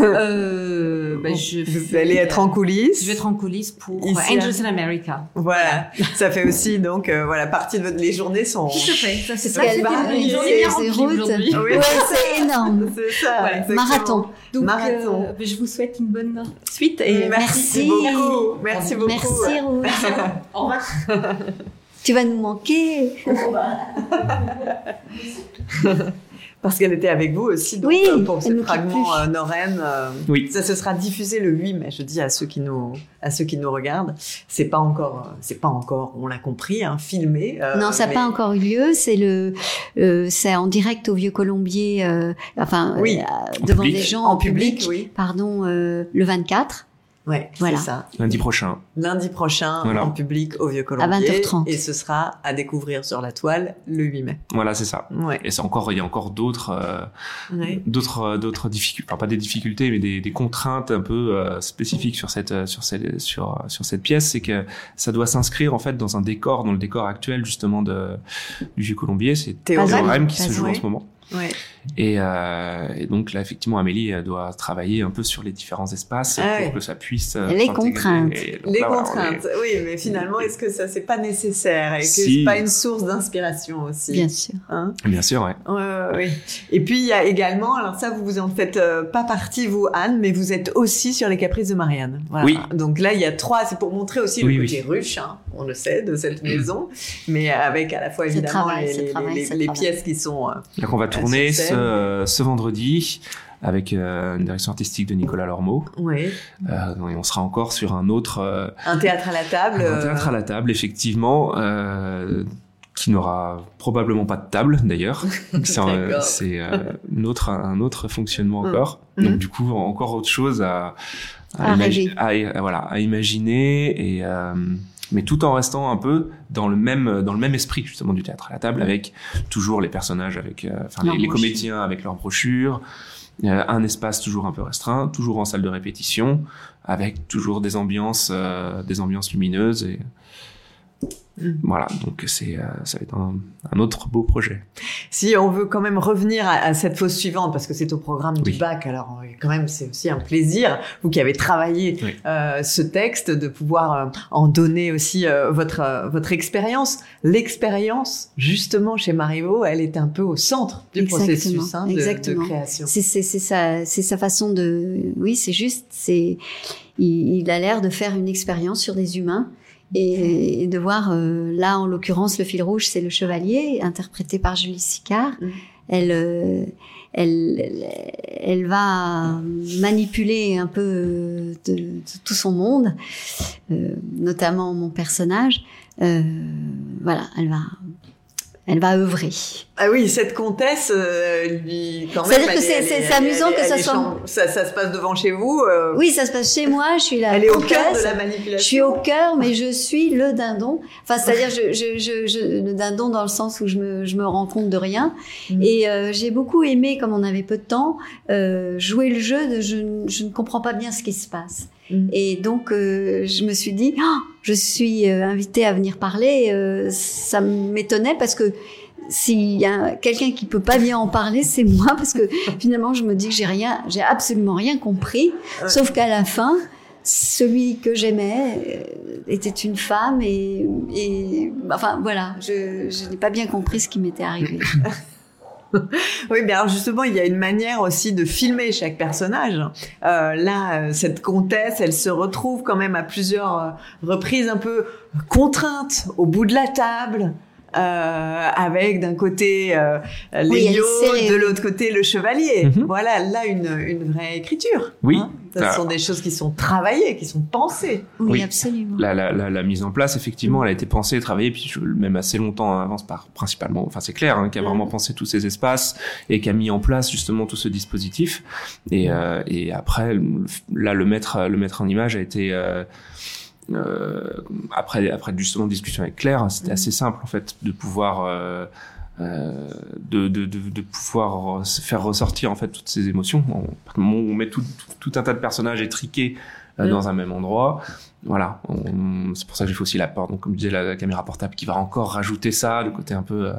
euh, ben, je Vous allez être en coulisses. Je vais être en coulisses pour Ici, Angels in America. Voilà, ça fait aussi donc euh, voilà partie de votre les journées sont. Tout à fait, ça c'est ça. C'est une journée bien remplie aujourd'hui. Oui, ouais, c'est énorme. C'est ça. Ouais, marathon. Donc, Marathon. Euh, je vous souhaite une bonne suite et merci, merci beaucoup. Merci beaucoup. Merci Ruth. Au revoir. Tu vas nous manquer. Parce qu'elle était avec vous aussi donc, oui, pour ce fragment euh, Norène. Euh, oui. Ça se sera diffusé le 8 mai. Je dis à ceux qui nous à ceux qui nous regardent, c'est pas encore c'est pas encore on l'a compris hein, filmé. Euh, non, ça n'a mais... pas encore eu lieu. C'est le euh, c'est en direct au Vieux Colombier, euh, enfin oui. devant public. des gens en, en public, public oui. pardon, le 24. Ouais, Voilà. c'est ça. Lundi prochain. Lundi prochain, Voilà. en public, au Vieux Colombier. 20h30. Et ce sera à découvrir sur la toile le 8 mai. Voilà, c'est ça. Ouais. Et c'est encore, il y a encore d'autres, euh, ouais. d'autres, euh, d'autres difficultés, enfin pas des difficultés, mais des, des contraintes un peu euh, spécifiques sur cette, sur cette, sur, sur cette pièce, c'est que ça doit s'inscrire en fait dans un décor, dans le décor actuel justement de du Vieux Colombier, c'est Théorème. Qui se joue en ce moment. Ouais. Et, euh, et donc là, effectivement, Amélie elle doit travailler un peu sur les différents espaces Ah pour ouais. que ça puisse. euh, Les s'intégrer. contraintes. Les là, voilà, contraintes, oui, mais finalement, est-ce que ça c'est pas nécessaire et que Si. c'est pas une source d'inspiration aussi Bien sûr. hein? Bien sûr, ouais. Ouais. Et puis il y a également, alors ça vous vous en faites euh, pas partie vous Anne, mais vous êtes aussi sur les caprices de Marianne. Voilà. Oui. Donc là il y a trois, c'est pour montrer aussi Oui, le oui. côté ruche, hein, on le sait, de cette maison, mais avec à la fois évidemment travail, les, c'est les- travail, les- c'est les travail. pièces qui sont. euh, Donc on va tourner ce, scène. ce vendredi avec euh, une direction artistique de Nicolas Lormeau. ouais. Euh, et on sera encore sur un autre euh, Un théâtre à la table. un théâtre à euh, la table, effectivement. Euh, qui n'aura probablement pas de table d'ailleurs. C'est un, D'accord. c'est, euh, une autre, un autre fonctionnement Mm. encore. Mhm. Donc du coup encore autre chose à, À imagi- voilà, à imaginer et euh, mais tout en restant un peu dans le même dans le même esprit justement du théâtre à la table avec toujours les personnages avec euh, enfin les, comédiens avec leurs brochures euh, un espace toujours un peu restreint toujours en salle de répétition avec toujours des ambiances euh, des ambiances lumineuses et Mhm. voilà donc c'est euh, ça va être un, un autre beau projet Si on veut quand même revenir à, à cette fausse suivante, parce que c'est au programme du Oui. bac, alors euh, quand même c'est aussi un plaisir, vous qui avez travaillé Oui. euh, ce texte, de pouvoir euh, en donner aussi euh, votre euh, votre expérience. L'expérience, justement, chez Marivaux, elle est un peu au centre du Exactement, processus hein, de, de exactement. création. C'est sa c'est sa façon de oui c'est juste c'est il, il a l'air de faire une expérience sur des humains et, et de voir euh, là en l'occurrence le fil rouge c'est le chevalier interprété par Julie Sicard Mm. elle, euh, elle elle elle va manipuler un peu euh, de, de tout son monde euh, notamment mon personnage voilà elle va elle va œuvrer Ah oui, cette comtesse, euh, lui, quand même. C'est-à-dire que c'est- amusant elle que ça elle soit- Ça, ça se passe devant chez vous. euh, Oui, ça se passe chez moi. Je suis la Elle est au cœur de la manipulation. Je suis au cœur, mais je suis le dindon. Enfin, c'est-à-dire je, je, je, je- le dindon dans le sens où je me, je me rends compte de rien. Mhm. Et euh, j'ai beaucoup aimé, comme on avait peu de temps, euh, jouer le jeu de je, je ne comprends pas bien ce qui se passe. Mhm. Et donc euh, je me suis dit, Ah, je suis euh, invitée à venir parler. Euh, ça m'étonnait parce que s'il y a quelqu'un qui peut pas bien en parler, c'est moi parce que finalement je me dis que j'ai rien, j'ai absolument rien compris, sauf qu'à la fin, celui que j'aimais euh, était une femme et, et enfin voilà, je, je n'ai pas bien compris ce qui m'était arrivé. Oui, mais alors justement, il y a une manière aussi de filmer chaque personnage. Euh, là, euh, cette comtesse, elle se retrouve quand même à plusieurs euh, reprises un peu contrainte au bout de la table. Euh, avec d'un côté euh, Oui, est serrée, de oui. l'autre côté le chevalier. Mhm. Voilà, là une, une vraie écriture. Oui. hein. Ce Ah. sont des choses qui sont travaillées, qui sont pensées. Oui, Oui. absolument. la, la, la, la mise en place, effectivement, elle a été pensée et travaillée, puis je- même assez longtemps en avance, par principalement, enfin c'est clair, hein, qui a vraiment Mhm. pensé tous ces espaces et qui a mis en place justement tout ce dispositif. Et, euh, et après, là, le mettre, le mettre en image a été euh, après, après justement discussion avec Claire, c'était Mhm. assez simple en fait de pouvoir euh, euh, de, de, de, de pouvoir faire ressortir en fait toutes ces émotions. On, on met tout, tout, tout un tas de personnages étriqués euh, Mhm. dans un même endroit. Voilà, c'est pour ça que j'ai fait aussi l'apport, donc comme je disais, la, la caméra portable qui va encore rajouter ça, le côté un peu euh,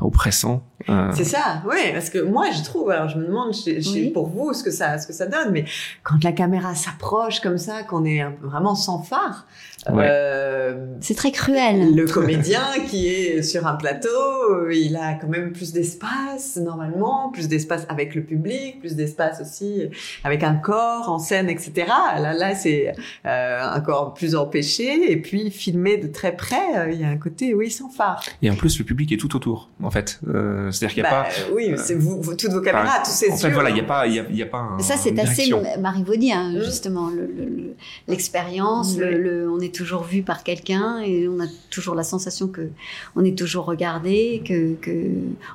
oppressant. Euh, C'est ça, oui, parce que moi je trouve, alors je me demande chez- chez- Oui. pour vous ce que ça, ce que ça donne, mais quand la caméra s'approche comme ça, qu'on est un peu vraiment sans phare, Ouais. euh, C'est très cruel. le comédien qui est sur un plateau, euh, il a quand même plus d'espace normalement, plus d'espace avec le public, plus d'espace aussi avec un corps en scène, etc. Là, là, c'est euh, encore plus empêché et puis filmé de très près, euh, il y a un côté oui sans phare. Et en plus, le public est tout autour, en fait. Euh, C'est-à-dire qu'il n'y a Bah, pas. oui, c'est vous, vous- toutes vos caméras, tous ces En fait, yeux. voilà, il n'y a pas, il y a, il y a pas. Un, Ça, c'est assez marivaudien, Mm. justement, le- le- le- l'expérience. Oui. le, le- on est toujours vu par quelqu'un et on a toujours la sensation que on est toujours regardé, que,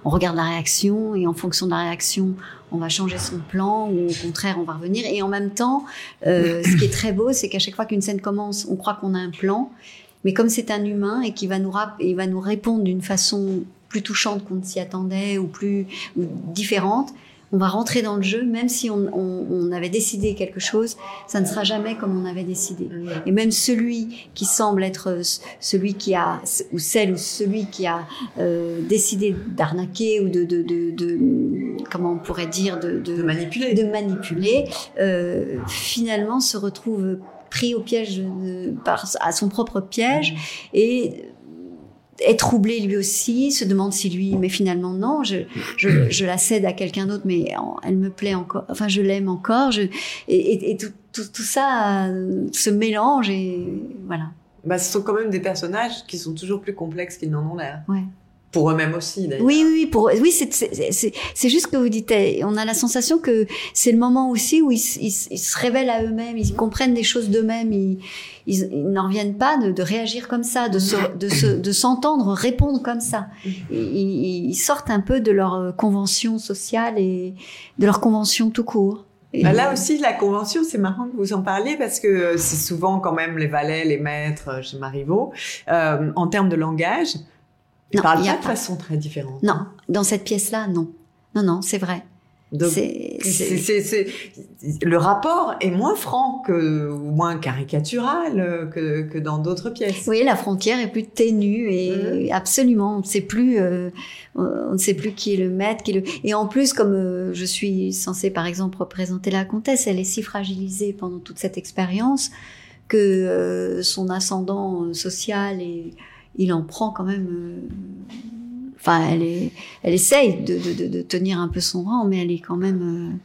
on regarde la réaction et en fonction de la réaction, on va changer son plan ou au contraire on va revenir. Et en même temps, euh, ce qui est très beau, c'est qu'à chaque fois qu'une scène commence, on croit qu'on a un plan, mais comme c'est un humain et qu'il va nous il va nous répondre d'une façon plus touchante qu'on ne s'y attendait ou plus différente, on va rentrer dans le jeu, même si on, on, on, avait décidé quelque chose, ça ne sera jamais comme on avait décidé. Et même celui qui semble être celui qui a, ou celle ou celui qui a euh, décidé d'arnaquer ou de, de, de, de, comment on pourrait dire, de, de, manipuler, de manipuler, euh, finalement se retrouve pris au piège par, à son propre piège et est troublé lui aussi, se demande si lui, mais finalement non, je, je, je la cède à quelqu'un d'autre, mais elle me plaît encore, enfin je l'aime encore, je, et, et, tout, tout, tout, ça euh, se mélange et voilà. Bah, ce sont quand même des personnages qui sont toujours plus complexes qu'ils n'en ont l'air. Ouais. Pour eux-mêmes aussi, d'ailleurs. Oui, oui, pour, oui, c'est, c'est, juste que vous dites, on a la sensation que c'est le moment aussi où ils, ils, ils se révèlent à eux-mêmes, ils comprennent des choses d'eux-mêmes, ils, ils, n'en reviennent pas de, de, réagir comme ça, de, se, de, se, de s'entendre répondre comme ça. Ils, ils, sortent un peu de leur euh, convention sociale et de leur convention tout court. Bah là aussi, la convention, c'est marrant que vous en parliez parce que c'est souvent quand même les valets, les maîtres euh, chez Marivaux. Euh, en termes de langage, ils non, parlent pas de façon très différente. Non, dans cette pièce-là, non. Non, non, c'est vrai. C'est, le rapport est moins franc que, ou moins caricatural que, que dans d'autres pièces. Oui, la frontière est plus ténue et mmh. absolument, on ne sait plus, euh, on ne sait plus qui est le maître, qui est le. Et en plus, comme euh, je suis censée, par exemple, représenter la comtesse, elle est si fragilisée pendant toute cette expérience que euh, son ascendant social et il en prend quand même. Euh, enfin, elle est, elle essaye de, de, de, tenir un peu son rang, mais elle est quand même, euh,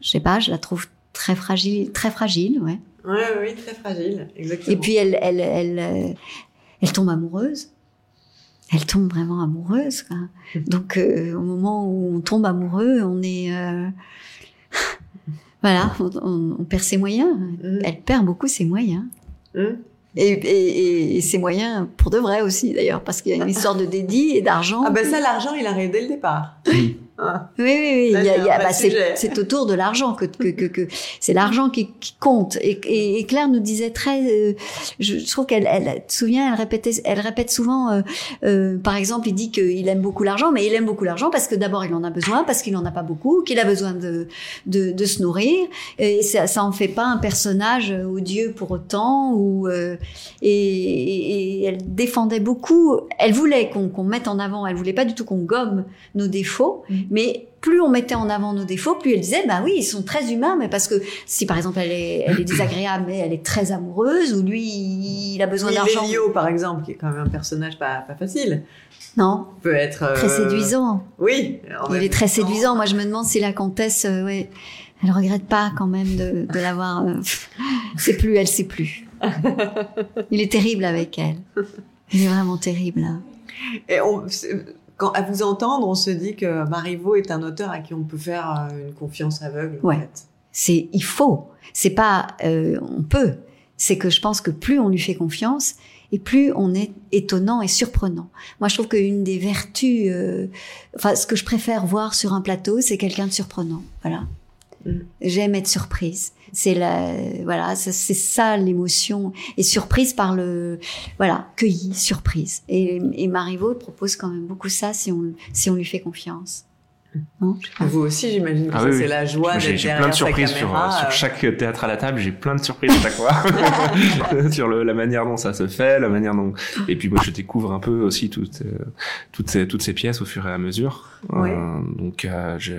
je sais pas, je la trouve très fragile, très fragile, ouais. Oui, oui, très fragile, exactement. Et puis elle, elle, elle, euh, elle tombe amoureuse. Elle tombe vraiment amoureuse. Quoi. Donc au moment où on tombe amoureux, on est voilà, on, perd ses moyens. Mm. Elle perd beaucoup ses moyens. Et, et, et, ses moyens pour de vrai aussi d'ailleurs parce qu'il y a une histoire de dédit et d'argent. Ah ben ça l'argent il arrive dès le départ. Oui, oui, oui. bah, c'est autour de l'argent que, que, que, que c'est l'argent qui, qui, compte. Et, et, et, Claire nous disait très, euh, je, trouve qu'elle, elle, te souviens, elle répétait, elle répète souvent, euh, euh, par exemple, il dit qu'il aime beaucoup l'argent, mais il aime beaucoup l'argent parce que d'abord il en a besoin, parce qu'il en a pas beaucoup, qu'il a besoin de, de, de, se nourrir. Et ça, ça en fait pas un personnage odieux pour autant. Ou euh, et, elle défendait beaucoup. Elle voulait qu'on qu'on mette en avant. Elle voulait pas du tout qu'on gomme nos défauts. Mm. Mais plus on mettait en avant nos défauts, plus elle disait, bah oui, ils sont très humains, mais parce que si par exemple elle est, elle est désagréable, mais elle est très amoureuse, ou lui, il a besoin d'argent. Lélio, par exemple, qui est quand même un personnage pas, pas facile. Non. Peut être. Très euh, séduisant. Oui. Il est très séduisant. Moi, je me demande si la comtesse, euh, ouais, elle regrette pas quand même de, de l'avoir. Euh, c'est plus, elle sait plus. Il est terrible avec elle. Il est vraiment terrible. Et on, à vous entendre, on se dit que Marivaux est un auteur à qui on peut faire euh, une confiance aveugle. Ouais. C'est il faut. C'est pas euh, on peut. C'est que je pense que plus on lui fait confiance et plus on est étonnant et surprenant. Moi, je trouve qu'une des vertus, euh, enfin, ce que je préfère voir sur un plateau, c'est quelqu'un de surprenant. Voilà. Mm. J'aime être surprise. C'est la, voilà, c'est ça l'émotion et surprise par le, voilà, cueillie, surprise. Et, et Marivaux propose quand même beaucoup ça si on, si on lui fait confiance. Non Vous aussi, j'imagine que ah c'est la joie d'être J'ai plein de surprises sur, sur, euh. chaque théâtre à la table. J'ai plein de surprises à chaque fois sur le, la manière dont ça se fait, la manière dont. Et puis moi, je découvre un peu aussi toutes euh, toutes ces toutes ces pièces au fur et à mesure. Euh, donc je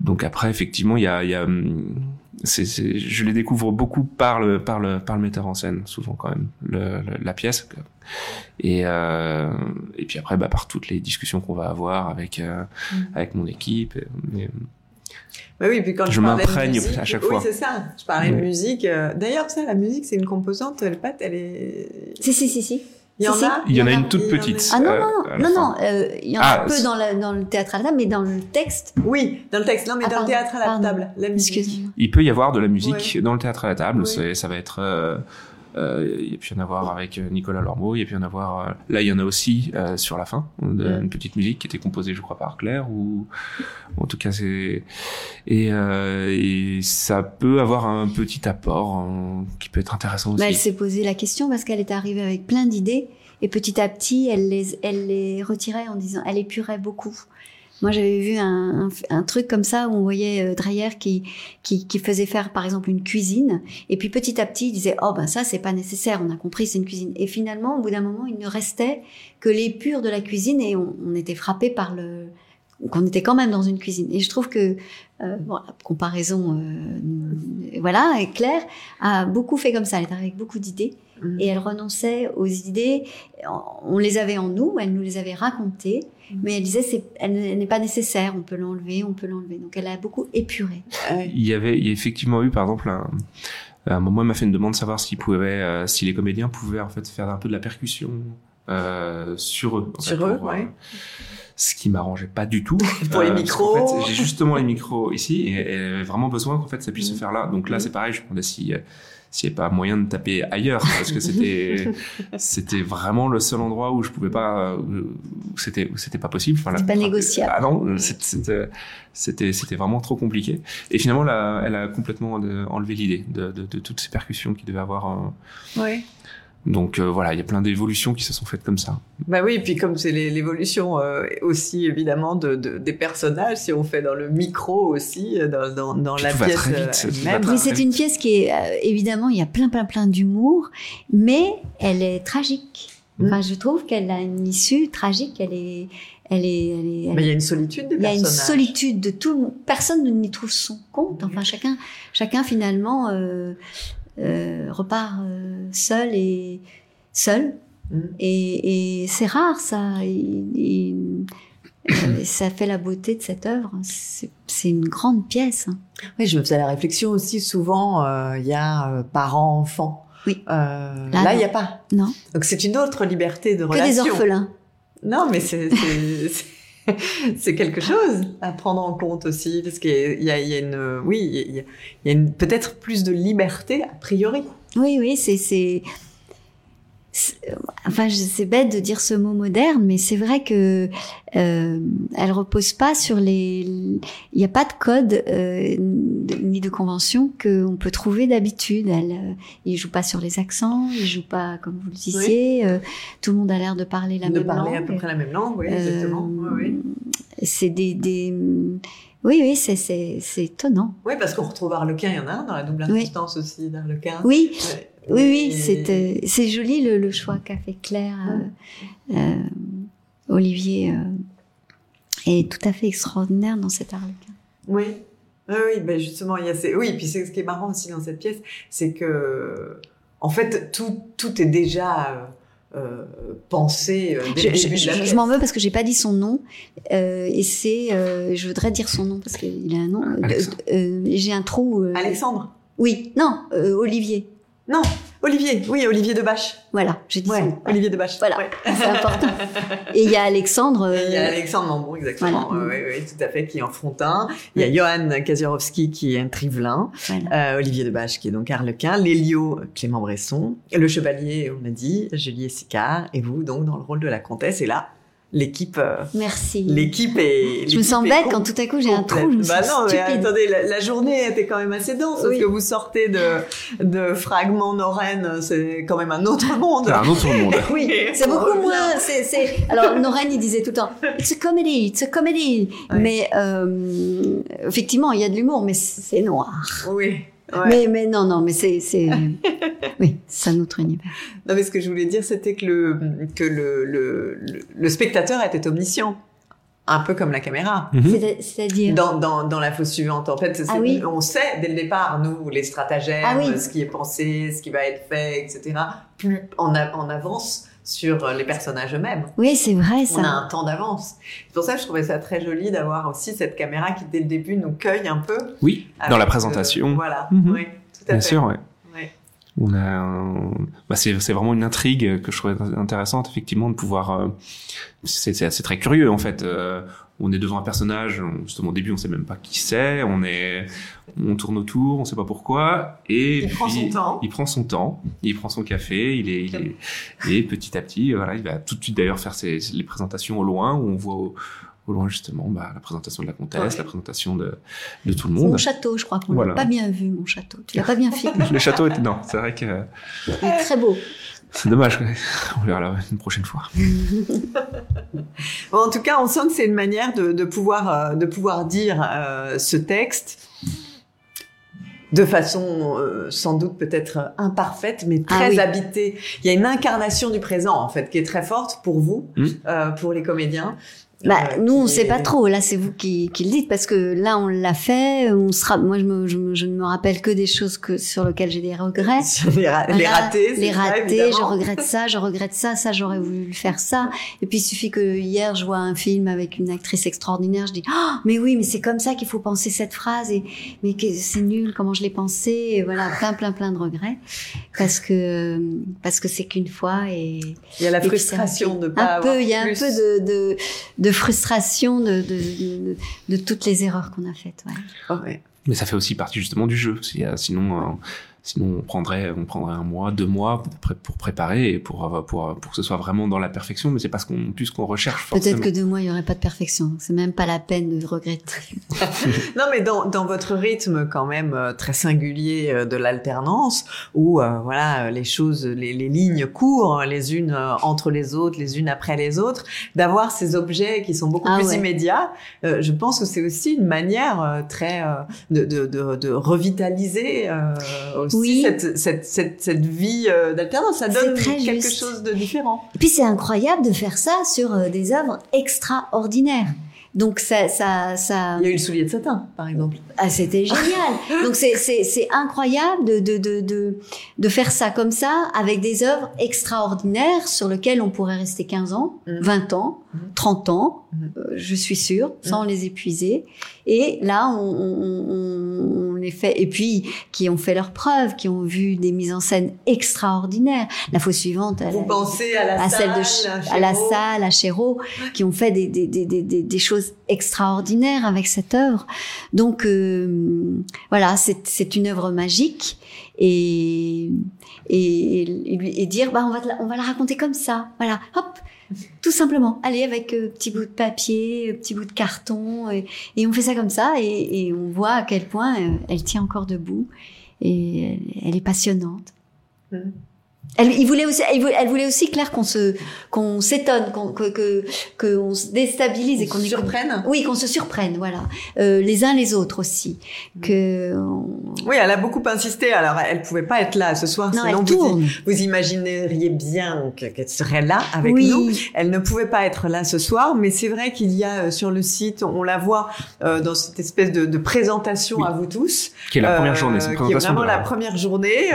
donc après, effectivement, il y a, y c'est, je les découvre beaucoup par le, par le, par le metteur en scène, souvent quand même, le, la pièce. Et, euh, et puis après, bah, par toutes les discussions qu'on va avoir avec, euh, mm. avec mon équipe. Et, bah oui, puis quand je, je m'imprègne à chaque fois. Oui, c'est ça. Je parlais de musique. Euh, d'ailleurs, ça, la musique, c'est une composante. Elle, pas, elle est. Si, si, si, si. Il y en a. Il y en a une toute petite. Ah non non euh, non non, euh, il y en a ah, un peu dans, le théâtre à la table, mais dans le texte. Oui, dans le texte. Non, mais ah, dans le théâtre à la table, la musique. Il peut y avoir de la musique dans le théâtre à la table. Ça va être. Euh, Euh, il y a pu y en avoir avec Nicolas Lormeau, il y a pu y en avoir. euh, là, il y en a aussi euh, sur la fin, une petite musique qui était composée, je crois, par Claire ou en tout cas c'est et, euh, et ça peut avoir un petit apport hein, qui peut être intéressant aussi. Bah, elle s'est posé la question parce qu'elle est arrivée avec plein d'idées et petit à petit, elle les, elle les retirait en disant, elle épurait beaucoup. Moi, j'avais vu un, un, un truc comme ça où on voyait euh, Dreyer qui, qui, qui faisait faire, par exemple, une cuisine. Et puis petit à petit, il disait, oh ben ça, c'est pas nécessaire, on a compris, c'est une cuisine. Et finalement, au bout d'un moment, il ne restait que l'épure de la cuisine et on, on était frappé par le qu'on était quand même dans une cuisine. Et je trouve que, euh, bon, la comparaison, euh, voilà, Claire a beaucoup fait comme ça. Elle est arrivée avec beaucoup d'idées Mm. et elle renonçait aux idées. On les avait en nous, elle nous les avait racontées. Mais elle disait c'est, elle n'est pas nécessaire. On peut l'enlever, on peut l'enlever. Donc elle a beaucoup épuré. Ouais. Il y avait, il y a effectivement eu, par exemple, un, à un moment, il m'a fait une demande de savoir s'ils pouvaient, euh, si les comédiens pouvaient en fait faire un peu de la percussion euh, sur eux. Sur fait, eux, pour, euh, ce qui m'arrangeait pas du tout. Pour les micros. fait, j'ai justement les micros ici et, et elle avait vraiment besoin qu'en fait ça puisse se faire là. Donc là, Mhm. c'est pareil. Je me demandais si euh, s'il n'y avait pas moyen de taper ailleurs parce que c'était c'était vraiment le seul endroit où je pouvais pas où c'était c'était pas possible. Enfin, C'est pas négociable. Ah non, c'était c'était c'était vraiment trop compliqué. Et finalement, là, elle a complètement euh, enlevé l'idée de, de, de toutes ces percussions qu'il devait avoir. euh. Ouais. Donc euh, voilà, il y a plein d'évolutions qui se sont faites comme ça. Bah oui, puis comme c'est l'évolution euh, aussi évidemment de, de- des personnages, si on fait dans le micro aussi, euh, dans, dans, dans la tout va pièce très vite, tout va elle-même. très Oui, c'est une pièce qui est euh, évidemment, il y a plein, plein, plein d'humour, mais elle est tragique. Mm. Enfin, je trouve qu'elle a une issue tragique. Elle est, elle est, elle est. elle Mais il y a une solitude des Il y a une personnages. solitude de tout le monde. Personne n'y trouve son compte. Enfin, chacun, chacun finalement euh, euh, repart euh, seul et seul. Mm. Et, et c'est rare ça. Euh, ça fait la beauté de cette œuvre. C'est une grande pièce. hein. Oui, je me faisais la réflexion aussi souvent, euh, il y a euh, parents-enfants. Oui. Euh, Là, il n'y a pas. Non, Donc c'est une autre liberté de que des relation. orphelins. Non, mais c'est c'est- quelque chose à prendre en compte aussi, parce qu'il y y a- une, oui, il y a, a peut-être plus de liberté a priori. Oui, oui, c'est- enfin, je- c'est bête de dire ce mot moderne, mais c'est vrai que euh, elle repose pas sur les, il n'y a pas de code euh, ni de convention que on peut trouver d'habitude. Elle, euh, il joue pas sur les accents, il joue pas comme vous le disiez. euh, tout le monde a l'air de parler la de même parler langue. à peu près la même langue, oui, Euh, exactement. Oui, oui. C'est des, des, oui, oui, c'est, c'est, c'est étonnant. Oui, parce qu'on retrouve Harlequin, il y en a un dans la double Oui. assistance aussi d'Harlequin. Oui, Ouais. Oui, oui, c'est euh, c'est joli le, le choix qu'a fait Claire, euh, euh, Olivier euh, est tout à fait extraordinaire dans cet Harlequin. Oui. Oui, oui, ben justement, il y a ces... Oui, puis c'est ce qui est marrant aussi dans cette pièce, c'est que, en fait, tout, tout est déjà euh, euh, pensé euh, Je, m'en veux parce que j'ai pas dit son nom euh, et c'est, je voudrais dire son nom parce qu'il a un nom. Alexandre. j'ai un trou. Alexandre Oui, non, Olivier. Non, Olivier. Oui, Olivier de Bâche. Voilà, j'ai dit son Ouais, nom. Olivier de Bâche. Voilà. Ouais. C'est important. Et il y a Alexandre. Il y a euh, Alexandre Mambourg, exactement. Voilà. Oui, oui, tout à fait, qui est en Frontin. Il y a Johan Kaziorowski, qui est un Trivelin. voilà. Euh, Olivier Debache, qui est donc Harlequin. Lélio, Clément Bresson. Le Chevalier, on a dit, Julie Sicard. Et vous, donc, dans le rôle de la comtesse. Et là, l'équipe... euh, Merci. L'équipe est. Je me sens bête quand tout à coup j'ai un trou. complète. Je me bah sens non, mais stupide. attendez, la, la journée était quand même assez dense parce Oui. que vous sortez de, de fragments Noren, c'est quand même un autre monde. C'est un autre monde. Oui, c'est beaucoup moins. C'est, c'est... Alors, Noren, il disait tout le temps It's a comedy, it's a comedy. Mais euh, effectivement, il y a de l'humour, mais c'est noir. Oui. Ouais. Mais, mais non, non, mais c'est. c'est... oui, c'est un autre univers. Non, mais ce que je voulais dire, c'était que le que le, le, le, le spectateur était omniscient, un peu comme la caméra. Mhm. C'est- C'est-à-dire? Dans, dans, dans la fausse suivante, en fait, Ah oui. on sait dès le départ, nous, les stratagèmes, Ah oui. ce qui est pensé, ce qui va être fait, etc. Plus on, a, on avance sur les personnages eux-mêmes. Oui, c'est vrai, ça. On a un temps d'avance. C'est pour ça que je trouvais ça très joli d'avoir aussi cette caméra qui, dès le début, nous cueille un peu. Oui, dans la euh, présentation. voilà, Mhm. oui, tout à Bien fait. sûr, ouais. On a, un- bah c'est, c'est vraiment une intrigue que je trouvais intéressante, effectivement, de pouvoir. euh, c'est, très curieux en fait. Euh, on est devant un personnage, justement au début on sait même pas qui c'est, on est, on tourne autour, on sait pas pourquoi, et il puis, prend son temps. Il prend son temps, il prend son café, il est, il est et petit à petit, voilà, il va tout de suite d'ailleurs faire ses, les présentations au loin où on voit au, au loin justement bah, la présentation de la comtesse, ouais. la présentation de, de tout le monde. Mon château, je crois qu'on voilà. l'a pas bien vu, mon château. Tu l'as pas bien filmé. le château était non, c'est vrai que. Il est très beau. C'est dommage, on verra une prochaine fois. bon, en tout cas, on sent que c'est une manière de, de, pouvoir, de pouvoir dire euh, ce texte de façon euh, sans doute peut-être imparfaite, mais très ah oui. habitée. Il y a une incarnation du présent, en fait, qui est très forte pour vous, mmh. euh, pour les comédiens. Bah, nous, on sait pas trop. Là, c'est vous qui, qui le dites parce que là, on l'a fait. On sera. Moi, je, me, je, je, ne me rappelle que des choses que sur lesquelles j'ai des regrets. les, ra les ratés. Les ratés. je regrette ça. Je regrette ça. Ça, j'aurais voulu faire ça. Et puis, il suffit que hier, je vois un film avec une actrice extraordinaire. Je dis, oh, mais oui, mais c'est comme ça qu'il faut penser cette phrase. Et mais c'est nul. Comment je l'ai pensé. Et voilà, plein, plein, plein de regrets parce que parce que c'est qu'une fois. Et il y a la frustration de pas un peu. Il y a un peu de, de, de frustration de, de, de, de, toutes les erreurs qu'on a faites. Ouais. Oh, ouais. Mais ça fait aussi partie justement du jeu. Sinon, euh, sinon on prendrait, on prendrait un mois, deux mois pour préparer et pour, pour, pour que ce soit vraiment dans la perfection. Mais c'est pas ce qu'on, plus qu'on recherche. Peut-être que deux mois, il y aurait pas de perfection. C'est même pas la peine de regretter. non, mais dans, dans votre rythme quand même euh, très singulier euh, de l'alternance, où euh, voilà les choses, les, les, lignes courent les unes entre les autres, les unes après les autres, d'avoir ces objets qui sont beaucoup ah, plus ouais. immédiats. Euh, je pense que c'est aussi une manière très de, de, de, de revitaliser aussi oui. cette, cette, cette, cette vie d'alternance. Ça donne quelque juste. chose de différent. Et puis c'est incroyable de faire ça sur des œuvres extraordinaires. Donc ça, ça, ça. Il y a eu le soulier de satin, par exemple. Ah, c'était génial. Donc c'est, c'est, c'est incroyable de, de, de, de, de faire ça comme ça avec des œuvres extraordinaires sur lesquelles on pourrait rester 15 ans, mmh. 20 ans, mmh. 30 ans, mmh. euh, je suis sûre, sans les épuiser. Et là, on, on, on et puis qui ont fait leurs preuves, qui ont vu des mises en scène extraordinaires. La fois suivante, à, Vous la, pensez à la à salle, celle de, à, à la salle, à Chéreau, qui ont fait des, des, des, des, des choses extraordinaires avec cette œuvre. Donc euh, voilà, c'est une œuvre magique et et, et, et dire bah on va la, on va la raconter comme ça. Voilà, hop, tout simplement. Allez avec euh, petit bout de papier, euh, petit bout de carton et, on fait ça comme ça et, on voit à quel point euh, elle tient encore debout et elle, elle est passionnante. Mmh. Elle, il voulait aussi, elle voulait aussi Claire qu'on se, qu'on s'étonne, qu'on, que, que, qu'on se déstabilise et qu'on se surprenne. Oui, qu'on se surprenne, voilà, euh, les uns les autres aussi. Que. On... Oui, elle a beaucoup insisté. Alors, elle pouvait pas être là ce soir, non, sinon elle tourne. vous, vous imagineriez bien qu'elle serait là avec oui. nous. Elle ne pouvait pas être là ce soir, mais c'est vrai qu'il y a euh, sur le site, on la voit euh, dans cette espèce de, de présentation oui. à vous tous, qui est la première journée, c'est qui est vraiment la première journée,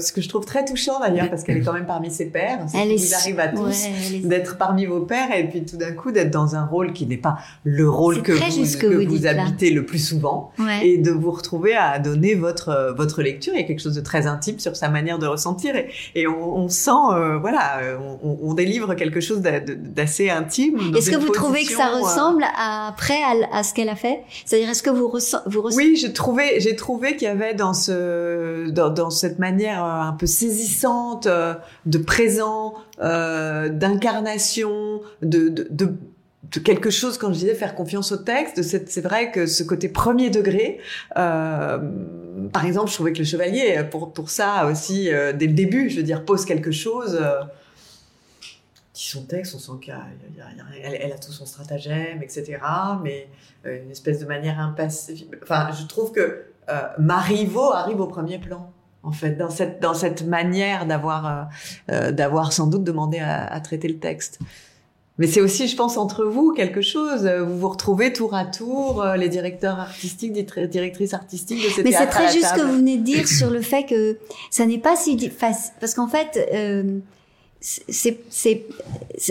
ce que je trouve très touchant d'ailleurs parce qu'elle est quand même parmi ses pairs. Elle est... vous arrive à tous ouais, est... d'être parmi vos pairs et puis tout d'un coup d'être dans un rôle qui n'est pas le rôle que vous, que, vous, vous habitez là. le plus souvent ouais. et de vous retrouver à donner votre votre lecture. Il y a quelque chose de très intime sur sa manière de ressentir et, et on, on, sent euh, voilà on, on, délivre quelque chose d'assez intime. Est-ce que vous trouvez que ça euh, ressemble à, après à, à ce qu'elle a fait? C'est-à-dire est-ce que vous ressent vous ressent... Oui, j'ai trouvé j'ai trouvé qu'il y avait dans ce dans, dans cette manière euh, un peu saisissante de présent, euh, d'incarnation, de, quelque chose, quand je disais faire confiance au texte, c'est vrai que ce côté premier degré, euh, par exemple, je trouvais que le chevalier, pour, ça aussi, euh, dès le début, je veux dire, pose quelque chose. Euh, son texte, on sent qu'elle elle, a tout son stratagème, etc. Mais euh, une espèce de manière impassive. Enfin, je trouve que euh, Marivaux arrive au premier plan en fait, dans cette dans cette manière d'avoir euh, euh, d'avoir sans doute demandé à, à, traiter le texte. Mais c'est aussi, je pense, entre vous quelque chose. Vous vous retrouvez tour à tour, euh, les directeurs artistiques, directrices artistiques de Mais c'est très juste ce que vous venez de dire sur le fait que ça n'est pas si parce qu'en fait, euh, c'est c'est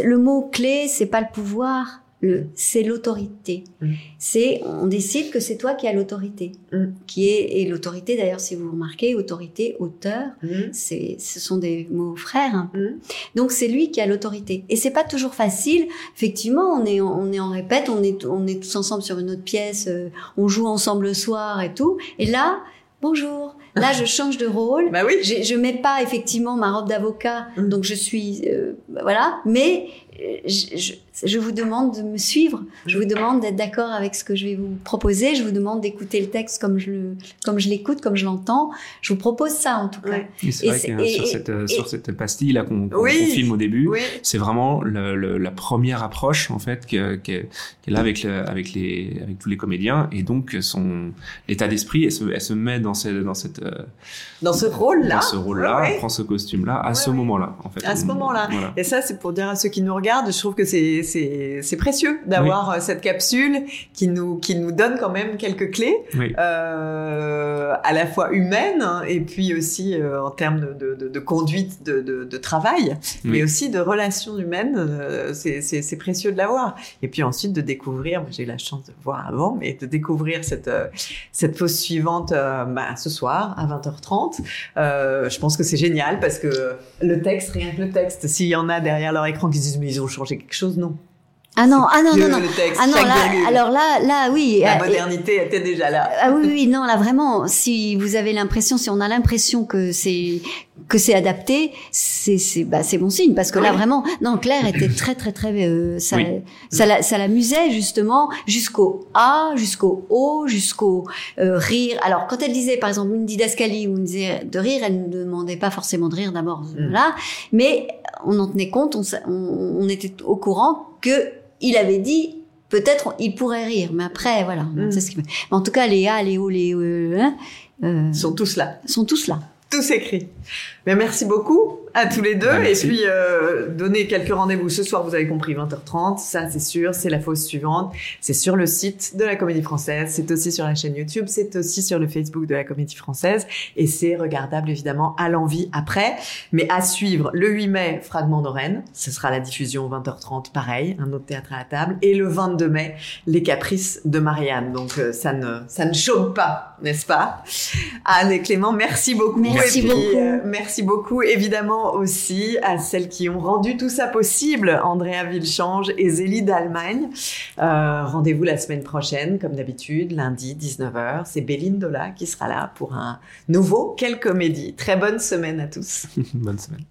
le mot clé, c'est pas le pouvoir, Le, c'est l'autorité. Mm. C'est, on décide que c'est toi qui as l'autorité. Mm. Qui est, et l'autorité, d'ailleurs, si vous remarquez, autorité, auteur, c'est, ce sont des mots frères. un peu. Mhm. Donc c'est lui qui a l'autorité. Et c'est pas toujours facile. Effectivement, on est, en- on est en répète, on est, on est tous ensemble sur une autre pièce, euh, on joue ensemble le soir et tout. Et là, bonjour. Là, je change de rôle. Bah oui. Je, je mets pas effectivement ma robe d'avocat, donc je suis euh, voilà, mais je, je, je vous demande de me suivre. Je vous demande d'être d'accord avec ce que je vais vous proposer. Je vous demande d'écouter le texte comme je le, comme je l'écoute, comme je l'entends. Je vous propose ça en tout cas. Ouais. Et c'est vrai que et- sur, et- cette, et- sur cette pastille là qu'on Oui. filme au début, Oui. c'est vraiment le, le- la première approche en fait que- que- qu'elle a avec, le- avec, les, avec tous les comédiens et donc son l'état d'esprit, elle se, elle se met dans, cette, dans, cette, euh, Dans ce rôle-là. dans ce rôle-là, Ouais, ouais. prend ce costume-là à Ouais, ce ouais. moment-là en fait. À ce moment-là. Voilà. Et ça, c'est pour dire à ceux qui nous regardent, je trouve que c'est précieux d'avoir euh, cette capsule qui nous qui nous donne quand même quelques clés, Oui. euh, à la fois humaines hein, et puis aussi euh, en termes de, de, de, de conduite de, travail, Oui. mais aussi de relations humaines. euh, c'est précieux de l'avoir. Et puis ensuite de découvrir. J'ai eu la chance de voir avant, mais de découvrir cette cette pause suivante bah, ce soir à 20h30. Euh, je pense que c'est génial parce que le texte, rien que le texte, s'il y en a derrière leur écran qui se disent mais ils ont changé quelque chose, non? Ah non, ah non, non, non. Texte, Ah non, là, alors là, là, oui. la euh, modernité était déjà là. Ah oui, oui, non, là vraiment, si vous avez l'impression, si on a l'impression que c'est que c'est adapté, c'est c'est bah c'est bon signe parce que là vraiment, non, Claire était très très très euh, ça Oui. ça la- ça l'amusait justement jusqu'au A, jusqu'au O, jusqu'au euh, rire. Alors quand elle disait par exemple une didascalie ou une disait de rire, elle ne demandait pas forcément de rire d'abord, Mm. voilà, mais on en tenait compte, on, sa- on, on était au courant que il avait dit peut-être il pourrait rire, mais après voilà, Mm. c'est ce qui. Mais en tout cas, les A, les O, les E, hein, euh, sont tous là, sont tous là. tous écrits. Mais merci beaucoup à tous les deux. Bah, et merci. puis, euh, donner quelques rendez-vous ce soir, vous avez compris, 20h30. Ça, c'est sûr, c'est la fausse suivante. C'est sur le site de la Comédie Française. C'est aussi sur la chaîne YouTube. C'est aussi sur le Facebook de la Comédie Française. Et c'est regardable, évidemment, à l'envie après. Mais à suivre, le 8 mai, Fragment d'Oren. Ce sera la diffusion 20h30, pareil. Un autre théâtre à la table. Et le 22 mai, Les Caprices de Marianne. Donc, euh, ça ne, ça ne chôme pas, n'est-ce pas? Anne et Clément, merci beaucoup. Merci et puis, beaucoup. euh, merci beaucoup, évidemment, aussi à celles qui ont rendu tout ça possible, Andrea Villechange et Zélie d'Allemagne. Euh, Rendez-vous la semaine prochaine, comme d'habitude, lundi, 19h. C'est Béline Dola qui sera là pour un nouveau Quelle comédie. Très bonne semaine à tous. Bonne semaine.